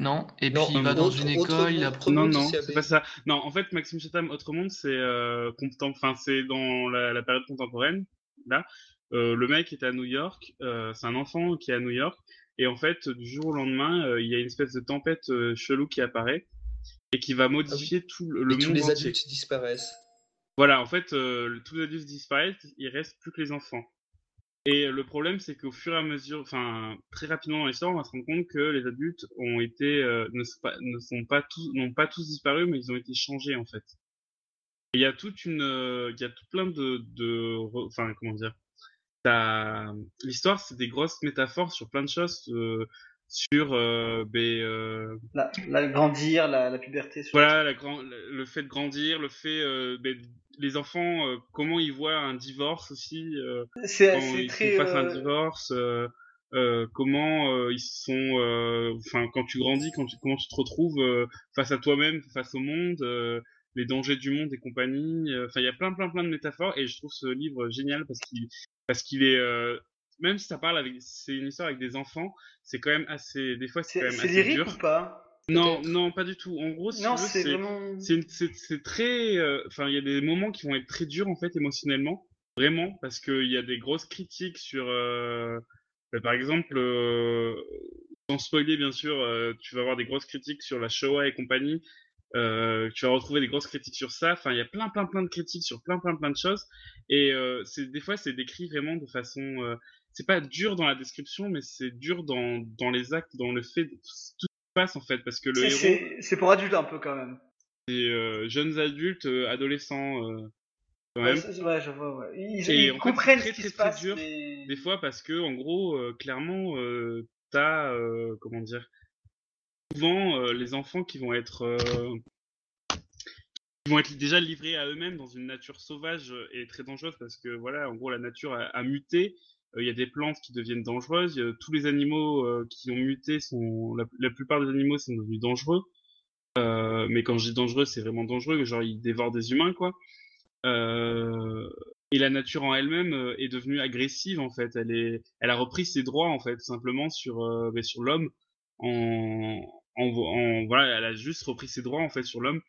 Non, et puis il va dans une école, il apprend. Non, non, c'est pas ça. Non, en fait, Maxime Chatham, Autre Monde, c'est euh, enfin, c'est dans la, période contemporaine. Là, euh, le mec est à New York, euh, c'est un enfant qui est à New York, et en fait, du jour au lendemain, euh, il y a une espèce de tempête euh, chelou qui apparaît et qui va modifier ah tout le, monde. Tous les adultes disparaissent. Voilà, en fait, tous les adultes disparaissent, il reste plus que les enfants. Et le problème, c'est qu'au fur et à mesure, enfin, très rapidement dans l'histoire, on va se rendre compte que les adultes ont été, euh, ne, sont pas, ne sont pas tous, n'ont pas tous disparu, mais ils ont été changés, en fait. Il y a toute une, euh, il y a tout plein de, de, enfin, comment dire, l'histoire, c'est des grosses métaphores sur plein de choses, euh, sur ben, la, la, grandir, la, la puberté. Voilà, la grand, le fait de grandir, le fait ben, les enfants, euh, comment ils voient un divorce aussi. Euh, très. Face à un divorce. comment ils sont, enfin quand tu grandis, quand tu, comment tu te retrouves face à toi-même, face au monde, les dangers du monde et compagnie. Enfin, il y a plein, plein, plein de métaphores et je trouve ce livre génial parce qu'il, parce qu'il est, même si ça parle avec, c'est une histoire avec des enfants, c'est quand même assez, des fois c'est quand même assez dur. ou pas? Non, non, pas du tout. En gros, c'est vraiment... c'est très, euh, enfin, il y a des moments qui vont être très durs en fait émotionnellement, vraiment, parce qu'il y a des grosses critiques sur, euh... Bah, par exemple, euh... sans spoiler bien sûr, euh, tu vas avoir des grosses critiques sur la Shoah et compagnie. Euh, tu vas retrouver des grosses critiques sur ça. Enfin, il y a plein, plein, plein de critiques sur plein, plein, plein de choses. Et euh, c'est des fois, c'est décrit vraiment de façon. Euh, c'est pas dur dans la description, mais c'est dur dans, dans les actes, dans le fait, tout passe en fait, parce que le héros. C'est pour adultes un peu quand même. C'est jeunes adultes, adolescents. Quand même. Ouais, je vois, ouais. Ils, comprennent ce qui se passe. Dur, Des fois, parce que en gros, clairement, t'as comment dire souvent euh, les enfants qui vont être euh, qui vont être déjà livrés à eux-mêmes dans une nature sauvage et très dangereuse parce que voilà, en gros, la nature a, muté. Euh, il y a des plantes qui deviennent dangereuses. tous les animaux qui ont muté sont, la, plupart des animaux sont devenus dangereux. mais quand je dis dangereux, c'est vraiment dangereux. Genre, ils dévorent des humains, quoi. et la nature en elle-même est devenue agressive, en fait. Elle est, elle a repris ses droits, en fait, simplement sur, ben, sur l'homme en, en, voilà, elle a juste repris ses droits en fait sur l'homme,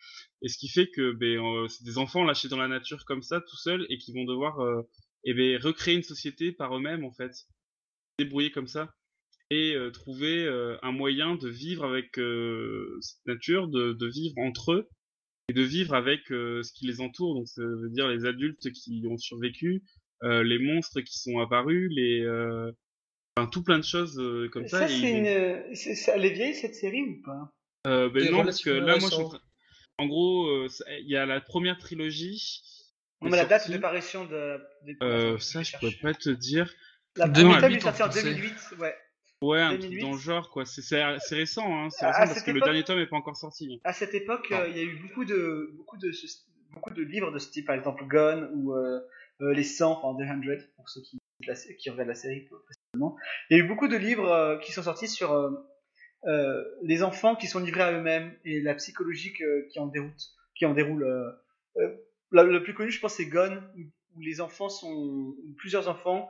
et ce qui fait que ben, euh, c'est des enfants lâchés dans la nature comme ça, tout seuls, et qui vont devoir euh, eh ben, recréer une société par eux-mêmes en fait, débrouiller comme ça, et euh, trouver un moyen de vivre avec cette nature, de, de, vivre entre eux, et de vivre avec ce qui les entoure, donc ça veut dire les adultes qui ont survécu, les monstres qui sont apparus, les tout plein de choses euh, comme ça. ça c'est une... c'est... Elle est vieille cette série ou pas? Euh, ben Non, parce que là, moi, je... en gros, euh, il y a la première trilogie. On a la date de parution de. Euh, ça, je pourrais pas te dire. La première est sortie en 2008, ouais. Ouais, un truc dans le genre, quoi. C'est, c'est, récent, hein. C'est récent parce que le dernier tome n'est pas encore sorti. À cette époque, il y a eu beaucoup de, beaucoup de, beaucoup de livres de ce type, par exemple Gone ou Les 100, enfin The 100, pour ceux qui, qui regardent la série il y a eu beaucoup de livres euh, qui sont sortis sur, euh, euh, les enfants qui sont livrés à eux-mêmes et la psychologie que- qui en déroule. Qui en déroule euh, euh, la- le plus connu, je pense, c'est Gone, où, où les enfants sont, où plusieurs enfants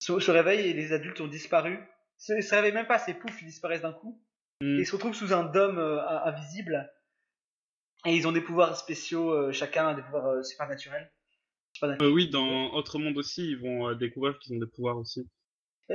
se, se réveillent et les adultes ont disparu. Se- Ils se réveillent même pas, c'est pouf, ils disparaissent d'un coup. Mm. Et ils se retrouvent sous un dôme euh, invisible. Et ils ont des pouvoirs spéciaux, euh, chacun a des pouvoirs euh, supernaturels. Euh, oui, dans Autre Monde aussi, ils vont euh, découvrir qu'ils ont des pouvoirs aussi.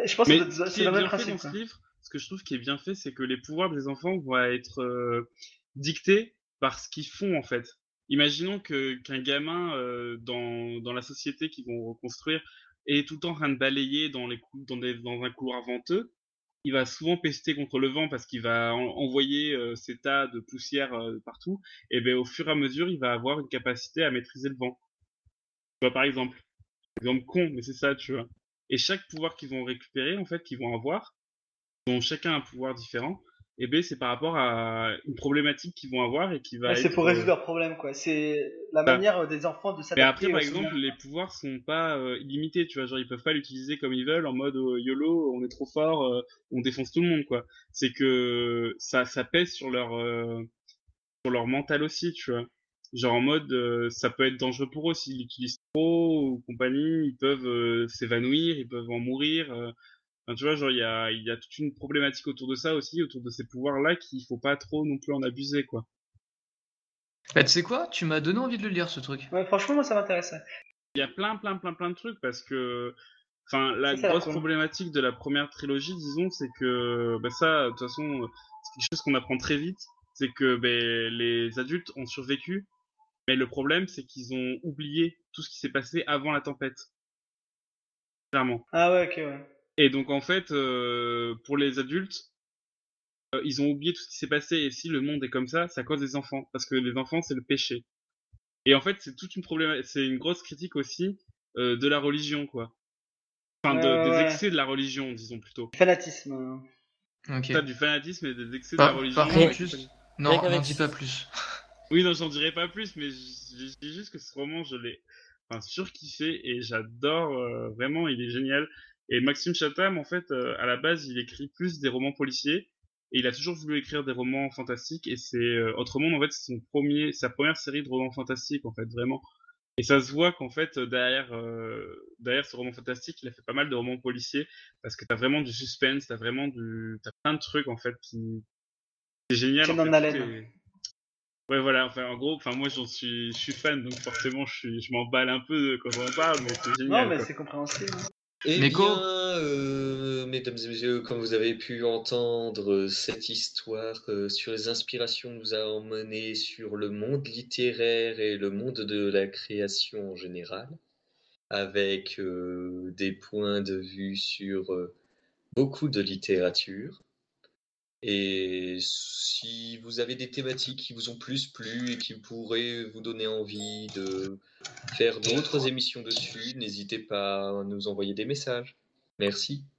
Je pense Mais que ce c'est le même bien fait principe. dans ce livre, ce que je trouve qui est bien fait, c'est que les pouvoirs des enfants vont être euh, dictés par ce qu'ils font en fait. Imaginons que qu'un gamin euh, dans, dans la société qu'ils vont reconstruire est tout le temps en train de balayer dans, un couloir venteux. Il va souvent pester contre le vent parce qu'il va en- envoyer euh, ces tas de poussière euh, partout. Et ben au fur et à mesure, il va avoir une capacité à maîtriser le vent. Par exemple. Exemple con, mais c'est ça, tu vois. Et chaque pouvoir qu'ils vont récupérer, en fait, qu'ils vont avoir, ils ont chacun un pouvoir différent, et ben c'est par rapport à une problématique qu'ils vont avoir et qui va c'est être, pour euh, résoudre leurs problèmes, quoi. C'est la Bah. manière euh, des enfants de Mais s'adapter. après, par exemple, les pouvoirs sont pas euh, illimités, tu vois, genre ils peuvent pas l'utiliser comme ils veulent en mode euh, YOLO, on est trop fort, euh, on défonce tout le monde, quoi. C'est que ça, ça pèse sur leur, euh, sur leur mental aussi, tu vois. Genre en mode, euh, ça peut être dangereux pour eux s'ils l'utilisent trop ou compagnie, ils peuvent euh, s'évanouir, ils peuvent en mourir. Enfin, tu vois, genre il y a, il y a toute une problématique autour de ça aussi, autour de ces pouvoirs-là, qu'il faut pas trop non plus en abuser, quoi. Bah, tu sais quoi? Tu m'as donné envie de le lire ce truc. Ouais, franchement, moi, ça m'intéressait. Il y a plein, plein, plein, plein de trucs parce que, enfin, la Ça, grosse problématique de la première trilogie, disons, c'est que, bah ça, de toute façon, euh, c'est quelque chose qu'on apprend très vite, c'est que ben, les adultes ont survécu, mais le problème, c'est qu'ils ont oublié tout ce qui s'est passé avant la tempête. Clairement. Ah ouais, ok, ouais. Et donc, en fait, euh, pour les adultes, euh, ils ont oublié tout ce qui s'est passé, et si le monde est comme ça, c'est à cause des enfants, parce que les enfants, c'est le péché. Et en fait, c'est toute une problématique, c'est une grosse critique aussi euh, de la religion, quoi. Enfin, de- Ouais, des excès de la religion, disons plutôt. Fanatisme. hein. Ok. Pas du fanatisme et des excès Par- de la religion. par contre, juste- Non, n'en dis pas plus. Oui, non, j'en dirai pas plus, mais je je dis juste que ce roman, je l'ai enfin, surkiffé et j'adore euh, vraiment, il est génial. Et Maxime Chatham, en fait, euh, à la base, il écrit plus des romans policiers et il a toujours voulu écrire des romans fantastiques et c'est euh, Autrement, en fait, c'est son premier, sa première série de romans fantastiques, en fait, vraiment. Et ça se voit qu'en fait, euh, derrière, euh, derrière ce roman fantastique, il a fait pas mal de romans policiers parce que t'as vraiment du suspense, t'as vraiment du, t'as plein de trucs, en fait, qui, c'est génial. En fait, haleine. Ouais, voilà, enfin, en gros, enfin, moi, j'en suis, je suis fan, donc forcément, je suis, je m'emballe un peu quand on en parle, mais c'est génial. Non, mais c'est compréhensible. hein. Eh bien, euh, mesdames et messieurs, comme vous avez pu entendre, cette histoire euh, sur les inspirations nous a emmenés sur le monde littéraire et le monde de la création en général, avec euh, des points de vue sur beaucoup de littérature. Et si vous avez des thématiques qui vous ont plus plu et qui pourraient vous donner envie de faire d'autres émissions dessus, n'hésitez pas à nous envoyer des messages. Merci.